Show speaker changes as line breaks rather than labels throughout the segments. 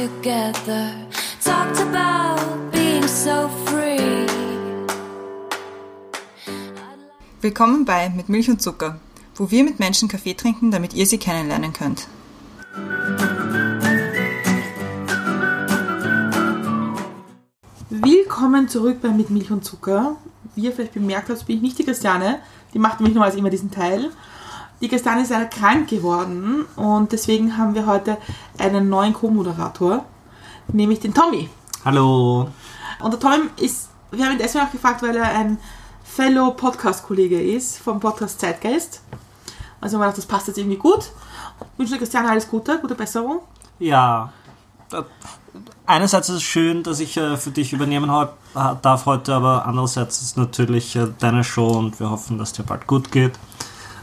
together. Talked about being so free.
Willkommen bei Mit Milch und Zucker, wo wir mit Menschen Kaffee trinken, damit ihr sie kennenlernen könnt.
Willkommen zurück bei Mit Milch und Zucker. Wie ihr vielleicht bemerkt habt, bin ich nicht die Christiane. Die macht nämlich normalerweise immer diesen Teil. Die Christiane ist leider krank geworden und deswegen haben wir heute einen neuen Co-Moderator, nämlich den Tommy.
Hallo.
Und der Tommy ist, wir haben ihn deswegen auch gefragt, weil er ein Fellow Podcast-Kollege ist vom Podcast Zeitgeist. Also wir haben gedacht, das passt jetzt irgendwie gut. Ich wünsche der Christiane alles Gute, gute Besserung.
Ja. Einerseits ist es schön, dass ich äh, für dich übernehmen äh, darf heute, aber andererseits ist es natürlich äh, deine Show und wir hoffen, dass dir bald gut geht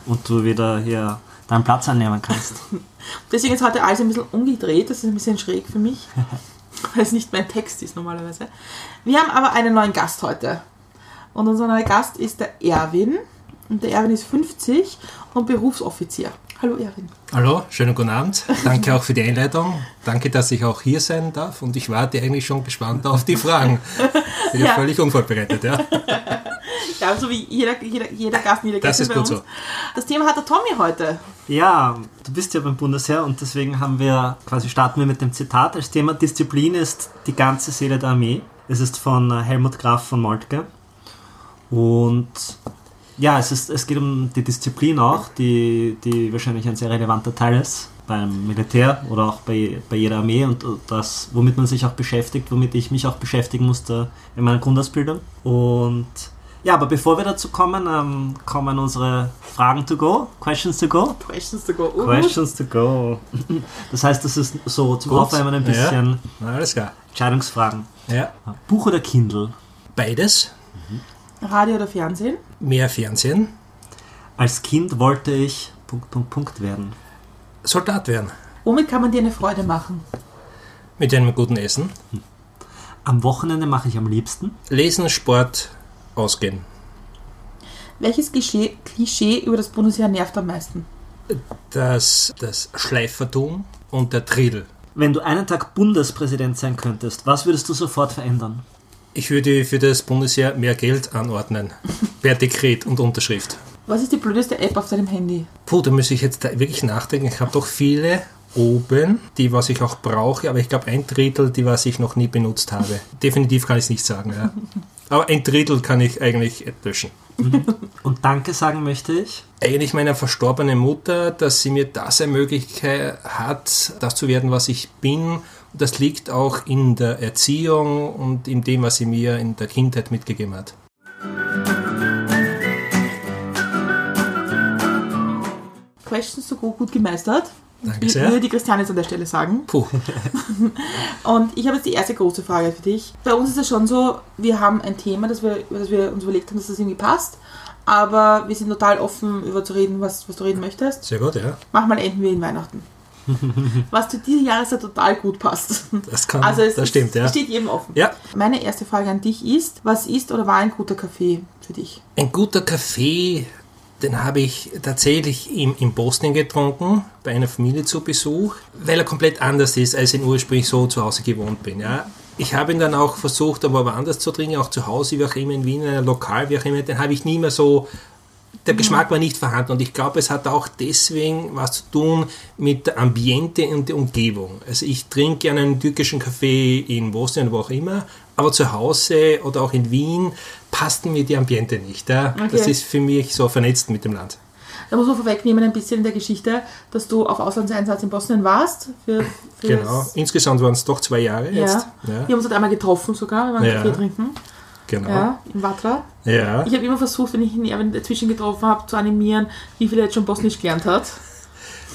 und du wieder hier deinen Platz einnehmen kannst.
Deswegen ist heute alles ein bisschen umgedreht. Das ist ein bisschen schräg für mich, weil es nicht mein Text ist normalerweise. Wir haben aber einen neuen Gast heute. Und unser neuer Gast ist der Erwin. Und der Erwin ist 50 und Berufsoffizier. Hallo Erwin.
Hallo, schönen guten Abend. Danke auch für die Einleitung. Danke, dass ich auch hier sein darf. Und ich warte eigentlich schon gespannt auf die Fragen. Bin ja
Ja.
völlig unvorbereitet, ja.
Ja, so wie jeder, jeder, jeder Gast, jeder
Das
Gäste
ist
bei
gut
uns.
so.
Das Thema hat der Tommy heute.
Ja, du bist ja beim Bundesheer und deswegen haben wir quasi starten wir mit dem Zitat. Als Thema Disziplin ist die ganze Seele der Armee. Es ist von äh, Helmut Graf von Moltke. Und ja, es, ist, es geht um die Disziplin auch, die, die wahrscheinlich ein sehr relevanter Teil ist beim Militär oder auch bei, bei jeder Armee und das, womit man sich auch beschäftigt, womit ich mich auch beschäftigen musste in meiner Grundausbildung. Und ja, aber bevor wir dazu kommen, ähm, kommen unsere Fragen to go, Questions to go.
Questions to go. Uh.
Questions to go. Das heißt, das ist so zum
Gut.
Aufwärmen ein bisschen
Na, alles klar.
Entscheidungsfragen.
Ja.
Buch oder Kindle?
Beides.
Radio oder Fernsehen?
Mehr Fernsehen.
Als Kind wollte ich Punkt, Punkt, Punkt werden.
Soldat werden.
Womit kann man dir eine Freude machen?
Mit einem guten Essen.
Am Wochenende mache ich am liebsten.
Lesen, Sport, ausgehen.
Welches Klischee, Klischee über das Bundesheer nervt am meisten?
Das, das Schleifertum und der Tridel.
Wenn du einen Tag Bundespräsident sein könntest, was würdest du sofort verändern?
Ich würde für das Bundesheer mehr Geld anordnen. Per Dekret und Unterschrift.
Was ist die blödeste App auf deinem Handy?
Puh, da muss ich jetzt wirklich nachdenken. Ich habe doch viele oben, die was ich auch brauche, aber ich glaube ein Drittel, die was ich noch nie benutzt habe. Definitiv kann ich es nicht sagen, ja. Aber ein Drittel kann ich eigentlich löschen.
Und Danke sagen möchte ich.
Eigentlich meiner verstorbenen Mutter, dass sie mir das ermöglicht hat, das zu werden, was ich bin. Das liegt auch in der Erziehung und in dem, was sie mir in der Kindheit mitgegeben hat.
Questions to go gut gemeistert.
Danke
Ich
sehr.
würde die Christiane jetzt an der Stelle sagen.
Puh,
Und ich habe jetzt die erste große Frage für dich. Bei uns ist es schon so, wir haben ein Thema, das wir, das wir uns überlegt haben, dass das irgendwie passt. Aber wir sind total offen, über zu reden, was, was du reden möchtest.
sehr gut, ja.
Manchmal enden wir in Weihnachten. was zu dieser Jahreszeit total gut passt.
Das kann,
Also es
das
ist-
stimmt, ja.
steht jedem offen.
Ja,
Meine erste Frage an dich ist, was ist oder war ein guter Kaffee für dich?
Ein guter Kaffee, den habe ich tatsächlich in, in Bosnien getrunken, bei einer Familie zu Besuch, weil er komplett anders ist, als ich ihn ursprünglich so zu Hause gewohnt bin. Ja. Ich habe ihn dann auch versucht, aber woanders zu trinken, auch zu Hause, wie auch immer, in Wien, in einem Lokal, wie auch immer, den habe ich nie mehr so, der Geschmack war nicht vorhanden und ich glaube, es hat auch deswegen was zu tun mit der Ambiente und der Umgebung. Also ich trinke einen türkischen Kaffee in Bosnien, wo auch immer, aber zu Hause oder auch in Wien passten mir die Ambiente nicht. Ja? Das
Okay.
ist für mich so vernetzt mit dem Land.
Da muss man vorwegnehmen ein bisschen in der Geschichte, dass du auf Auslandseinsatz in Bosnien warst. Für, für
Genau. Insgesamt waren es doch zwei Jahre
Ja.
jetzt.
Wir
Ja,
haben uns dort einmal getroffen sogar, wir waren
Ja.
Kaffee trinken.
Genau.
Ja, in Vatra.
Ja.
Ich habe immer versucht, wenn ich ihn dazwischen getroffen habe, zu animieren, wie viel er jetzt schon Bosnisch gelernt hat.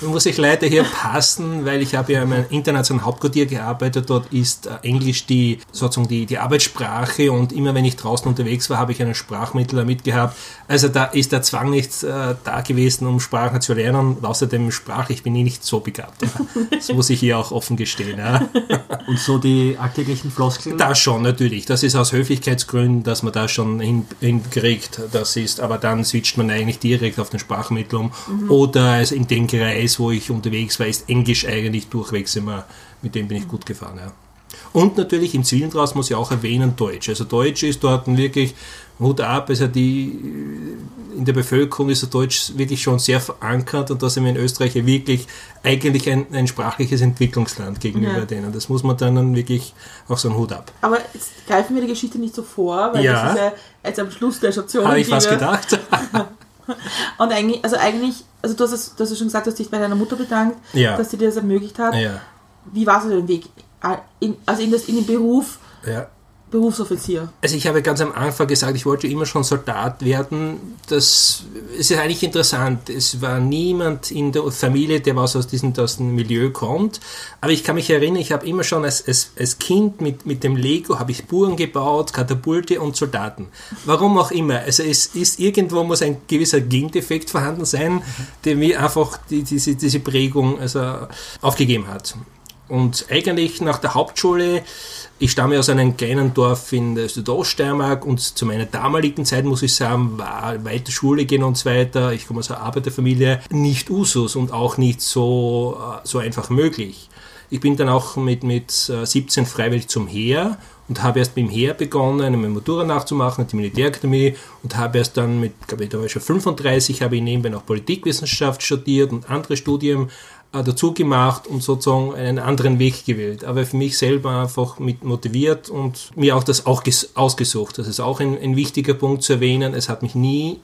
Muss ich leider hier passen, weil ich habe ja in einem internationalen Hauptquartier gearbeitet. Dort ist äh, Englisch die sozusagen die, die Arbeitssprache und immer wenn ich draußen unterwegs war, habe ich einen Sprachmittler mitgehabt. Also da ist der Zwang nicht äh, da gewesen, um Sprachen zu lernen. Und außerdem sprachlich bin ich nicht so begabt. Ja. Das muss ich hier auch offen gestehen. Ja.
Und so die alltäglichen Floskeln.
Das schon, natürlich. Das ist aus Höflichkeitsgründen, dass man das schon hin, hinkriegt. Das ist, aber dann switcht man eigentlich direkt auf den Sprachmittel um. Oder also in dem Kreis, alles, wo ich unterwegs war, ist Englisch eigentlich durchwegs immer, mit dem bin ich gut gefahren. Ja. Und natürlich im Zivilen draus muss ich auch erwähnen Deutsch. Also Deutsch ist dort wirklich Hut ab, also die, in der Bevölkerung ist der Deutsch wirklich schon sehr verankert und da sind wir in Österreich ja wirklich eigentlich ein, ein sprachliches Entwicklungsland gegenüber
Ja.
denen. Das muss man dann wirklich auch so einen Hut ab.
Aber jetzt greifen wir die Geschichte nicht so vor, weil
Ja.
das ist ja jetzt am Schluss der Station.
Habe ich
wir-
gedacht.
Und eigentlich, also eigentlich, also du hast, es, du hast ja schon gesagt, du hast dich bei deiner Mutter bedankt,
Ja.
dass sie dir das ermöglicht hat.
ja,
Wie war so dein Weg? Ah, In, also in, das, in den Beruf
ja.
Berufsoffizier.
Also ich habe ganz am Anfang gesagt, ich wollte immer schon Soldat werden. Das es ist eigentlich interessant. Es war niemand in der Familie, der was aus diesem, aus dem Milieu kommt. Aber ich kann mich erinnern, ich habe immer schon als, als, als Kind mit, mit dem Lego habe ich Buren gebaut, Katapulte und Soldaten. Warum auch immer. Also es ist irgendwo muss ein gewisser Gendefekt vorhanden sein, der mir einfach die, diese, diese Prägung also aufgegeben hat. Und eigentlich nach der Hauptschule, ich stamme aus einem kleinen Dorf in der Südoststeiermark und zu meiner damaligen Zeit, muss ich sagen, war weiter Schule gehen und so weiter. Ich komme aus einer Arbeiterfamilie, nicht Usus und auch nicht so, äh, so einfach möglich. Ich bin dann auch mit, mit äh, 17 freiwillig zum Heer und habe erst mit dem Heer begonnen, eine Matura nachzumachen, die Militärakademie und habe erst dann mit, glaube ich, da war ich schon 35, habe ich nebenbei noch Politikwissenschaft studiert und andere Studien äh, dazu gemacht und sozusagen einen anderen Weg gewählt. Aber für mich selber einfach mit motiviert und mir auch das auch ges- ausgesucht. Das ist auch ein, ein wichtiger Punkt zu erwähnen. Es hat mich nie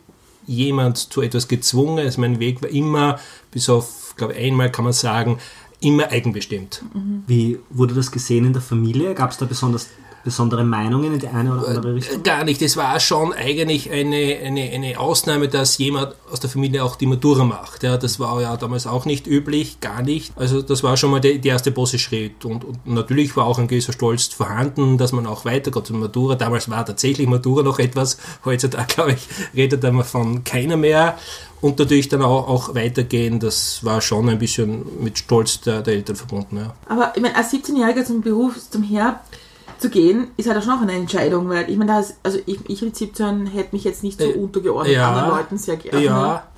jemand zu etwas gezwungen. Also mein Weg war immer, bis auf, glaube ich, einmal kann man sagen, immer eigenbestimmt.
Wie wurde das gesehen in der Familie? Gab es da besonders, besondere Meinungen in die eine oder andere Richtung?
Gar nicht. Es war schon eigentlich eine, eine, eine Ausnahme, dass jemand aus der Familie auch die Matura macht. Ja, das war ja damals auch nicht üblich, gar nicht. Also das war schon mal der, der erste große Schritt. Und, und natürlich war auch ein gewisser Stolz vorhanden, dass man auch weitergeht zur Matura. Damals war tatsächlich Matura noch etwas. Heutzutage, glaube ich, redet da mal von keiner mehr. Und natürlich dann auch, auch weitergehen, das war schon ein bisschen mit Stolz der, der Eltern verbunden. Ja.
Aber ich meine, als 17-Jähriger zum Beruf, zum Heer zu gehen, ist halt auch schon auch eine Entscheidung, weil ich meine, da ist, also ich, ich mit 17 hätte mich jetzt nicht so
Äh,
untergeordnet
ja.
anderen Leuten sehr gerne.
Ja.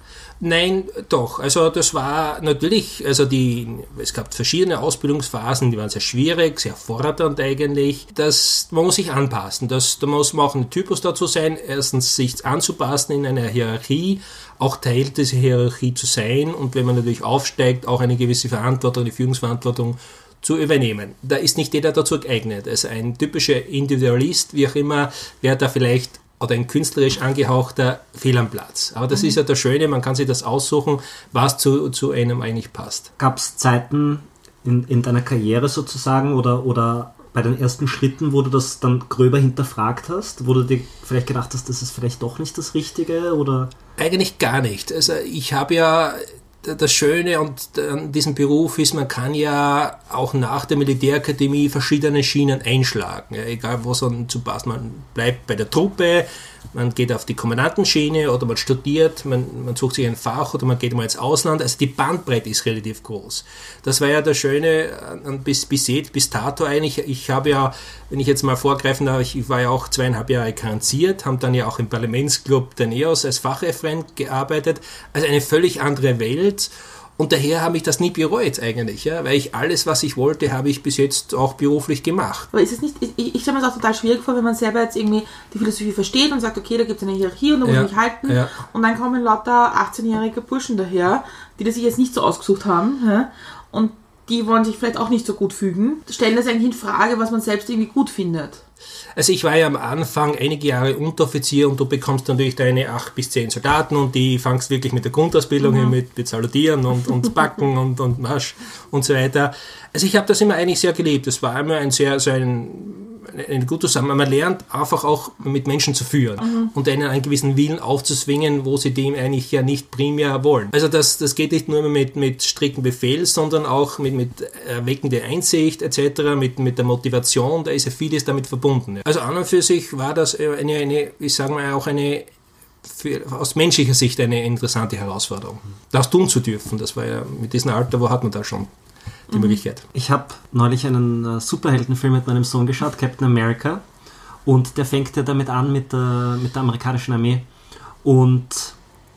Nein, doch. Also das war natürlich, also die, es gab verschiedene Ausbildungsphasen, die waren sehr schwierig, sehr fordernd eigentlich. Das, man muss sich anpassen. Das, da muss man auch ein Typus dazu sein, erstens sich anzupassen in einer Hierarchie, auch Teil dieser Hierarchie zu sein und wenn man natürlich aufsteigt, auch eine gewisse Verantwortung, eine Führungsverantwortung zu übernehmen. Da ist nicht jeder dazu geeignet. Also ein typischer Individualist, wie auch immer, wäre da vielleicht oder ein künstlerisch angehauchter Fehl am Platz. Aber das ist ja das Schöne, man kann sich das aussuchen, was zu, zu einem eigentlich passt.
Gab es Zeiten in, in deiner Karriere sozusagen oder, oder bei den ersten Schritten, wo du das dann gröber hinterfragt hast, wo du dir vielleicht gedacht hast, das ist vielleicht doch nicht das Richtige oder
Eigentlich gar nicht. Also ich habe ja das Schöne an diesem Beruf ist, man kann ja auch nach der Militärakademie verschiedene Schienen einschlagen. Ja, egal wo es zu passt. Man bleibt bei der Truppe, man geht auf die Kommandantenschiene oder man studiert, man, man sucht sich ein Fach oder man geht mal ins Ausland. Also die Bandbreite ist relativ groß. Das war ja das Schöne an- bis, bis bis dato eigentlich. Ich habe ja, wenn ich jetzt mal vorgreifen darf, ich war ja auch zweieinhalb Jahre karenziert, haben dann ja auch im Parlamentsclub der NEOS als Fachreferent gearbeitet. Also eine völlig andere Welt. Und daher habe ich das nie bereut eigentlich, ja, weil ich alles, was ich wollte, habe ich bis jetzt auch beruflich gemacht.
Aber ist es nicht, ich, ich stelle mir das auch total schwierig vor, wenn man selber jetzt irgendwie die Philosophie versteht und sagt, okay, da gibt es eine Hierarchie und da muss
Ja,
ich mich halten.
ja.
Und dann kommen lauter 18-jährige Burschen daher, die das sich jetzt nicht so ausgesucht haben. Ja? Und die wollen sich vielleicht auch nicht so gut fügen. Stellen das eigentlich in Frage, was man selbst irgendwie gut findet.
Also ich war ja am Anfang einige Jahre Unteroffizier und du bekommst natürlich deine acht bis zehn Soldaten und die fangst wirklich mit der Grundausbildung hin, mit, mit Salutieren und, und Backen und, und Marsch und so weiter. Also ich habe das immer eigentlich sehr geliebt. Das war immer ein sehr, so ein, ein guter Zusammenhang. Man lernt einfach auch mit Menschen zu führen und ihnen einen gewissen Willen aufzuzwingen, wo sie dem eigentlich ja nicht primär wollen. Also das, das geht nicht nur mit, mit strikten Befehl, sondern auch mit, mit erweckender Einsicht etc., mit, mit der Motivation, da ist ja vieles damit verbunden. Also an und für sich war das eine, eine ich sage mal auch eine für, aus menschlicher Sicht eine interessante Herausforderung. Das tun zu dürfen, das war ja mit diesem Alter, wo hat man da schon die Möglichkeit.
Ich habe neulich einen äh, Superheldenfilm mit meinem Sohn geschaut, Captain America. Und der fängt ja damit an mit der, mit der amerikanischen Armee. Und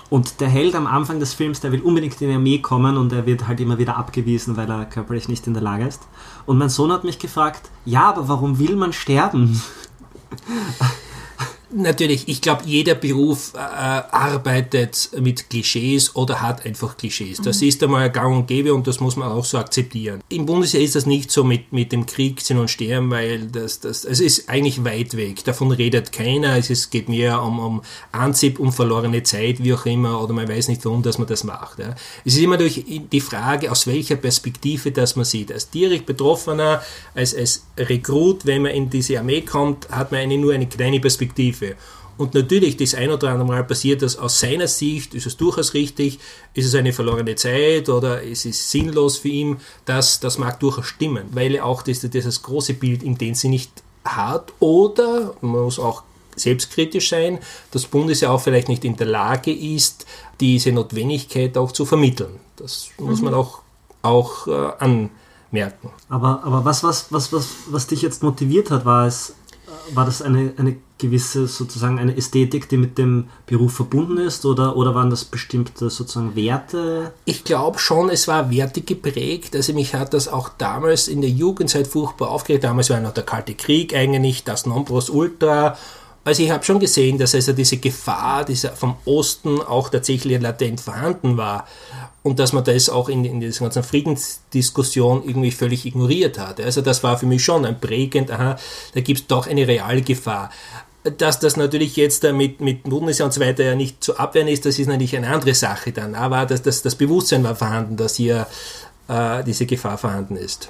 Und der Held am Anfang des Films, der will unbedingt in die Armee kommen und er wird halt immer wieder abgewiesen, weil er körperlich nicht in der Lage ist. Und mein Sohn hat mich gefragt, ja, aber warum will man sterben?
Natürlich, ich glaube, jeder Beruf äh, arbeitet mit Klischees oder hat einfach Klischees. Das
Mhm.
ist einmal gang und gäbe und das muss man auch so akzeptieren. Im Bundesheer ist das nicht so mit, mit dem Krieg, Sinn und Sterben, weil das, das, es ist eigentlich weit weg. Davon redet keiner. Es ist, geht mehr um, um Anzip, um verlorene Zeit, wie auch immer, oder man weiß nicht, warum dass man das macht. Ja. Es ist immer durch die Frage, aus welcher Perspektive das man sieht. Als direkt Betroffener, als, als Rekrut, wenn man in diese Armee kommt, hat man eine, nur eine kleine Perspektive. Und natürlich, das ein oder andere Mal passiert das aus seiner Sicht, ist es durchaus richtig, ist es eine verlorene Zeit oder es ist sinnlos für ihn, das, das mag durchaus stimmen, weil er auch das, das große Bild in dem sie nicht hat oder man muss auch selbstkritisch sein, das Bundesheer auch vielleicht nicht in der Lage ist, diese Notwendigkeit auch zu vermitteln. Das muss man auch, auch äh, anmerken.
Aber, aber was, was, was, was, was dich jetzt motiviert hat, war es, war das eine, eine gewisse sozusagen eine Ästhetik, die mit dem Beruf verbunden ist oder, oder waren das bestimmte sozusagen Werte?
Ich glaube schon, es war wertig geprägt. Also mich hat das auch damals in der Jugendzeit furchtbar aufgeregt. Damals war noch der Kalte Krieg eigentlich, das Nonplusultra. Also ich habe schon gesehen, dass also diese Gefahr dieser vom Osten auch tatsächlich latent vorhanden war und dass man das auch in, in dieser ganzen Friedensdiskussion irgendwie völlig ignoriert hat. Also das war für mich schon ein prägend, aha, da gibt es doch eine reale Gefahr. Dass das natürlich jetzt mit, mit Bundesjahr und so weiter ja nicht zu abwehren ist, das ist natürlich eine andere Sache dann. Aber das, das, das Bewusstsein war vorhanden, dass hier äh, diese Gefahr vorhanden ist.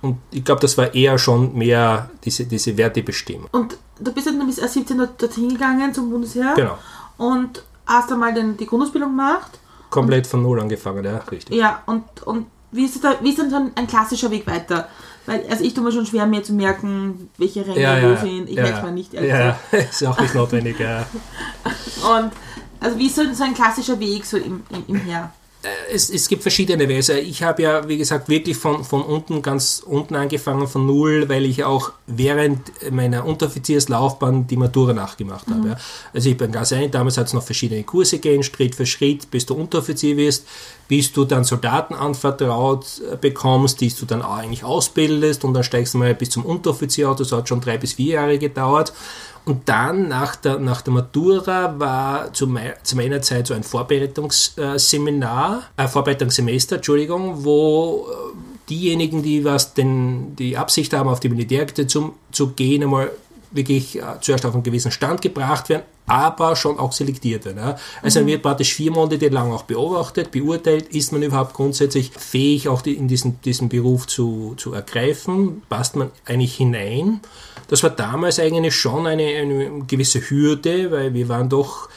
Und ich glaube, das war eher schon mehr diese, diese Wertebestimmung.
Und du bist dann bis 17 dort- dorthin gegangen zum Bundesheer.
Genau.
Und hast dann mal den, die Grundausbildung gemacht.
Komplett von Null angefangen, ja, richtig.
Ja, und, und wie, ist da, wie ist dann ein klassischer Weg weiter? Weil, also ich tue mir schon schwer, mir zu merken, welche Ränge
Ja,
wo sind. Ich
ja,
merke es mal nicht, ehrlich
Ja,
gesagt.
ja, ist auch nicht notwendig, ja.
Und also wie ist so, so ein klassischer Weg so im, im, im Heer?
Es, es gibt verschiedene Weise. Ich habe ja, wie gesagt, wirklich von, von unten, ganz unten angefangen, von null, weil ich auch während meiner Unteroffizierslaufbahn die Matura nachgemacht habe. Ja. Also ich bin ganz ein, damals hat es noch verschiedene Kurse gegeben, Schritt für Schritt, bis du Unteroffizier wirst, bis du dann Soldaten anvertraut äh, bekommst, die du dann auch eigentlich ausbildest und dann steigst du mal bis zum Unteroffizier. Das hat schon drei bis vier Jahre gedauert. Und dann nach der, nach der Matura war zu, mei zu meiner Zeit so ein Vorbereitungsseminar, äh, Vorbereitungssemester, Entschuldigung, wo äh, diejenigen, die was denn die Absicht haben, auf die Militärakte zu, zu gehen, einmal wirklich äh, zuerst auf einen gewissen Stand gebracht werden, aber schon auch selektiert werden. Ja. Also mhm. wird praktisch vier Monate lang auch beobachtet, beurteilt, ist man überhaupt grundsätzlich fähig, auch die, in diesen, diesen Beruf zu, zu ergreifen, passt man eigentlich hinein. Das war damals eigentlich schon eine, eine gewisse Hürde, weil wir waren doch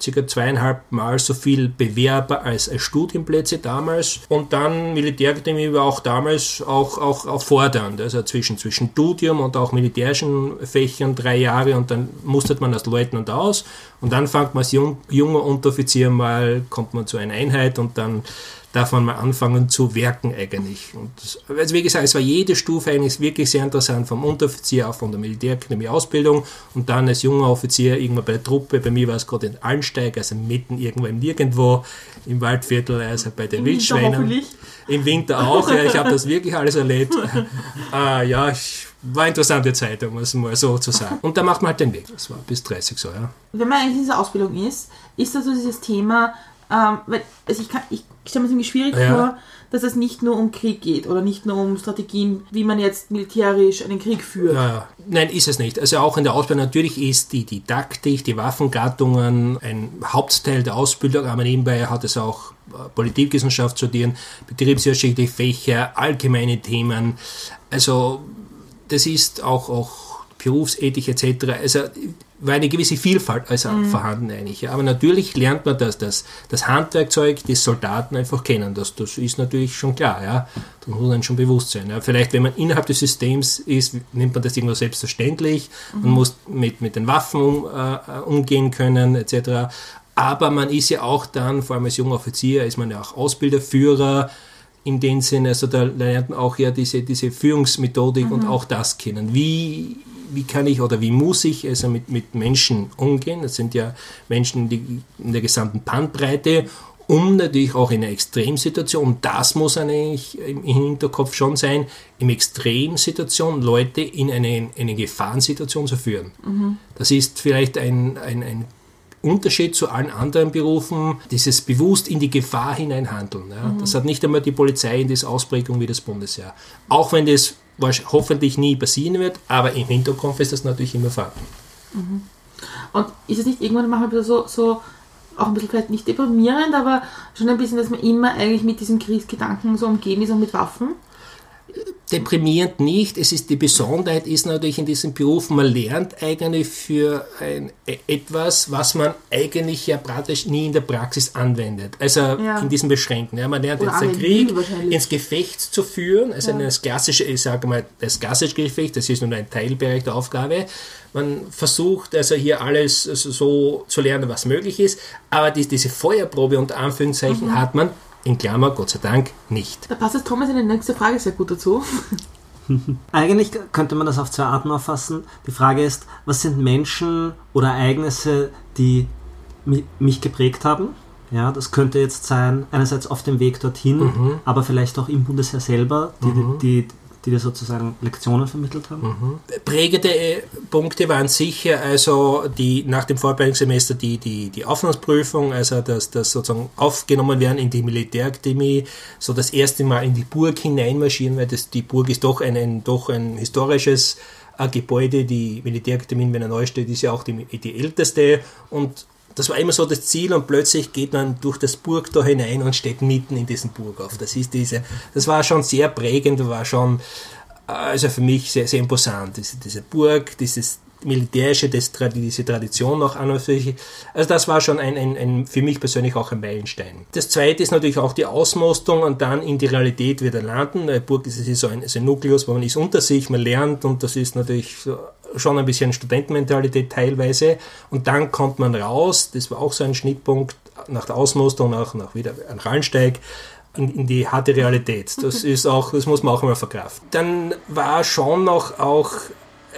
circa zweieinhalb Mal so viel Bewerber als, Studienplätze damals. Und dann Militärakademie war auch damals auch, auch, auch fordernd. Also zwischen, zwischen Studium und auch militärischen Fächern drei Jahre und dann mustert man als Leutnant aus. Und dann fängt man als jung, junger Unteroffizier mal, kommt man zu einer Einheit und dann darf man mal anfangen zu werken eigentlich. Und das, also wie gesagt, es war jede Stufe eigentlich wirklich sehr interessant, vom Unteroffizier auch von der Militärakademie Ausbildung und dann als junger Offizier irgendwann bei der Truppe, bei mir war es gerade in Allensteig, also mitten irgendwo im Nirgendwo, im Waldviertel, also bei den
Im Winter
Wildschweinen.
hoffentlich.
Im Winter auch, ja, ich habe das wirklich alles erlebt. äh, ja, ich, war eine interessante Zeit, um es mal so zu sagen. Und da macht man halt den Weg. Das war bis 30 so, ja.
Wenn man eigentlich in dieser Ausbildung ist, ist das so dieses Thema, ähm, weil also ich, kann- ich stelle mir es irgendwie schwierig
Ja.
vor, dass es nicht nur um Krieg geht oder nicht nur um Strategien, wie man jetzt militärisch einen Krieg führt.
Ja, ja. Nein, ist es nicht. Also auch in der Ausbildung natürlich ist die Didaktik, die Waffengattungen ein Hauptteil der Ausbildung, aber nebenbei hat es auch äh, Politikwissenschaft studieren, betriebswirtschaftliche Fächer, allgemeine Themen. Also das ist auch, auch Berufsethik etc. Also war eine gewisse Vielfalt also vorhanden eigentlich. Ja. Aber natürlich lernt man das, das, das Handwerkzeug des Soldaten einfach kennen. Das, das ist natürlich schon klar. Ja. Da muss man schon bewusst sein. Ja. Vielleicht, wenn man innerhalb des Systems ist, nimmt man das irgendwo selbstverständlich. Man muss mit, mit den Waffen um, äh, umgehen können etc. Aber man ist ja auch dann, vor allem als junger Offizier, ist man ja auch Ausbilderführer, in dem Sinne, also da lernt man auch ja diese, diese Führungsmethodik und auch das kennen. Wie, wie kann ich oder wie muss ich also mit, mit Menschen umgehen? Das sind ja Menschen die, in der gesamten Bandbreite, um natürlich auch in einer Extremsituation, und das muss eigentlich im Hinterkopf schon sein, in Extremsituation Leute in eine, eine Gefahrensituation zu führen. Das ist vielleicht ein, ein, ein Unterschied zu allen anderen Berufen, dieses bewusst in die Gefahr hineinhandeln. Ja. Das hat nicht einmal die Polizei in dieser Ausprägung wie das Bundesheer. Auch wenn das hoffentlich nie passieren wird, aber im Hinterkopf ist das natürlich immer vorhanden.
Und ist es nicht irgendwann manchmal so, so auch ein bisschen vielleicht nicht deprimierend, aber schon ein bisschen, dass man immer eigentlich mit diesen Kriegsgedanken so umgeben ist und mit Waffen?
Deprimierend nicht. Es ist die Besonderheit ist natürlich in diesem Beruf, man lernt eigentlich für ein, etwas, was man eigentlich ja praktisch nie in der Praxis anwendet. Also
Ja.
in diesem Beschränkten. Ja, man lernt
Oder
jetzt den Krieg ins Gefecht zu führen. Also das klassische, ich sage mal, das klassische Gefecht, das ist nur ein Teilbereich der Aufgabe. Man versucht also hier alles so zu lernen, was möglich ist, aber die, diese Feuerprobe unter Anführungszeichen
Mhm.
hat man in Klammer, Gott sei Dank, nicht.
Da passt das Thomas in die nächste Frage sehr gut dazu.
Eigentlich könnte man das auf zwei Arten auffassen. Die Frage ist, was sind Menschen oder Ereignisse, die mi- mich geprägt haben? Ja, das könnte jetzt sein, einerseits auf dem Weg dorthin, aber vielleicht auch im Bundesheer selber, die, die, die dir sozusagen Lektionen vermittelt haben.
Prägende äh, Punkte waren sicher, also die nach dem Vorbereitungssemester die, die, die Aufnahmeprüfung, also dass das sozusagen aufgenommen werden in die Militärakademie, so das erste Mal in die Burg hineinmarschieren, weil das, die Burg ist doch ein, ein, doch ein historisches äh, Gebäude, die Militärakademie in Wiener Neustadt ist ja auch die, die älteste. Und das war immer so das Ziel und plötzlich geht man durch das Burgtor hinein und steht mitten in diesem Burgauf. Das ist diese, das war schon sehr prägend, war schon, äh, also für mich sehr, sehr imposant. Diese, diese Burg, dieses militärische, das, diese Tradition noch an und für sich. Also das war schon ein, ein, ein, für mich persönlich auch ein Meilenstein. Das zweite ist natürlich auch die Ausmustung und dann in die Realität wieder landen. Eine Burg ist, ist so ein, so ein Nukleus, wo man ist unter sich, man lernt und das ist natürlich schon ein bisschen Studentenmentalität teilweise. Und dann kommt man raus, das war auch so ein Schnittpunkt nach der Ausmusterung, nach, nach wieder ein Rallsteig, in, in die harte Realität. Das ist auch, das muss man auch immer verkraften. Dann war schon noch auch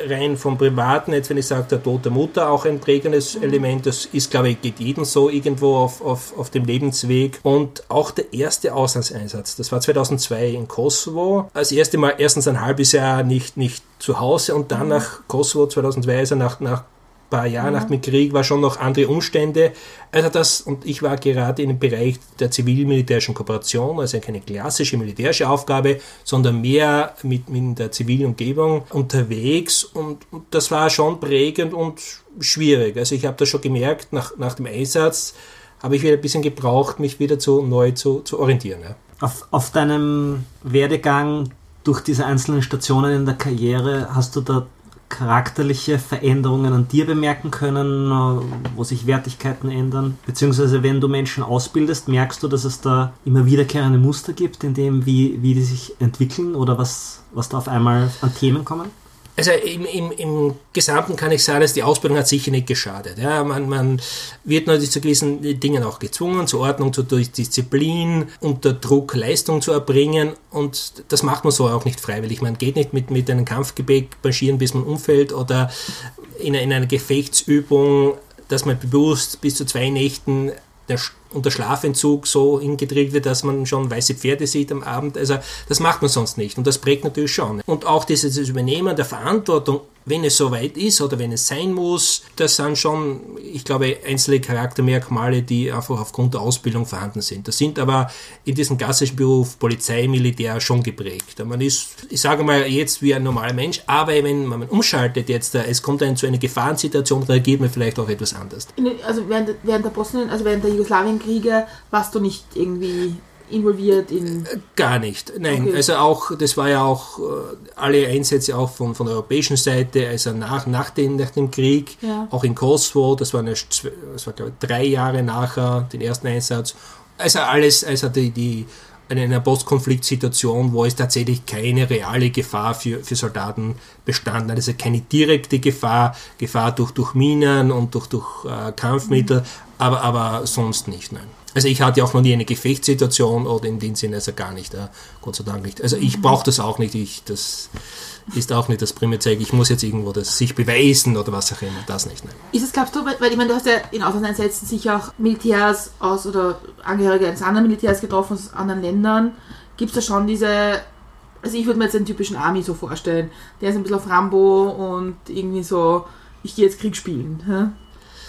rein vom Privaten, jetzt wenn ich sage, der Tod der Mutter auch ein prägendes Element, das ist, glaube ich, geht jedem so irgendwo auf, auf, auf dem Lebensweg. Und auch der erste Auslandseinsatz, das war 2002 in Kosovo. Als erste Mal erstens ein halbes Jahr nicht, nicht zu Hause und dann nach Kosovo 2002, also nach, nach paar Jahre nach dem Krieg war schon noch andere Umstände. Also das, und ich war gerade dem Bereich der zivil-militärischen Kooperation, also keine klassische militärische Aufgabe, sondern mehr mit, mit der zivilen Umgebung unterwegs und, und das war schon prägend und schwierig. Also ich habe das schon gemerkt, nach, nach dem Einsatz habe ich wieder ein bisschen gebraucht, mich wieder zu, neu zu, zu orientieren. Ja.
Auf, auf deinem Werdegang durch diese einzelnen Stationen in der Karriere hast du da charakterliche Veränderungen an dir bemerken können, äh, wo sich Wertigkeiten ändern? Beziehungsweise wenn du Menschen ausbildest, merkst du, dass es da immer wiederkehrende Muster gibt, in dem, wie, wie die sich entwickeln oder was, was da auf einmal an Themen kommen?
Also im, im, im Gesamten kann ich sagen, dass die Ausbildung hat sicher nicht geschadet. Ja, man, man wird natürlich zu gewissen Dingen auch gezwungen, zur Ordnung, zur Disziplin, unter Druck Leistung zu erbringen und das macht man so auch nicht freiwillig. Man geht nicht mit, mit einem Kampfgebet marschieren, bis man umfällt oder in, in einer Gefechtsübung, dass man bewusst bis zu zwei Nächten der, unter Schlafentzug so hingedreht wird, dass man schon weiße Pferde sieht am Abend. Also das macht man sonst nicht und das prägt natürlich schon. Und auch dieses Übernehmen der Verantwortung, wenn es soweit ist oder wenn es sein muss, das sind schon, ich glaube, einzelne Charaktermerkmale, die einfach aufgrund der Ausbildung vorhanden sind. Das sind aber in diesem klassischen Beruf Polizei, Militär schon geprägt. Man ist, ich sage mal, jetzt wie ein normaler Mensch, aber wenn man umschaltet jetzt, es kommt dann zu einer Gefahrensituation, reagiert man vielleicht auch etwas anders.
Also während, während der Bosnien, also während der Jugoslawienkriege warst du nicht irgendwie involviert in.
Gar nicht. Nein,
Okay.
also auch, das war ja auch äh, alle Einsätze auch von, von der europäischen Seite, also nach, nach, den, nach dem Krieg,
Ja.
auch in Kosovo, das war, eine, zw- das war glaube ich, drei Jahre nachher den ersten Einsatz. Also alles, also die, die in einer Postkonfliktsituation, wo es tatsächlich keine reale Gefahr für, für Soldaten bestanden hat. Also keine direkte Gefahr, Gefahr durch, durch Minen und durch, durch äh, Kampfmittel, aber, aber sonst nicht, nein. Also ich hatte auch noch nie eine Gefechtssituation oder in dem Sinne also gar nicht. Gott sei Dank nicht. Also ich brauche das auch nicht, ich, das ist auch nicht das Primärzeug, ich muss jetzt irgendwo das sich beweisen oder was auch immer, das nicht. Nein.
Ist es, glaubst du, weil, weil ich meine, du hast ja in Auslandseinsätzen sicher auch Militärs aus oder Angehörige eines anderen Militärs getroffen aus anderen Ländern. Gibt es da schon diese, also ich würde mir jetzt den typischen Army so vorstellen, der ist ein bisschen auf Rambo und irgendwie so, ich gehe jetzt Krieg spielen. hä?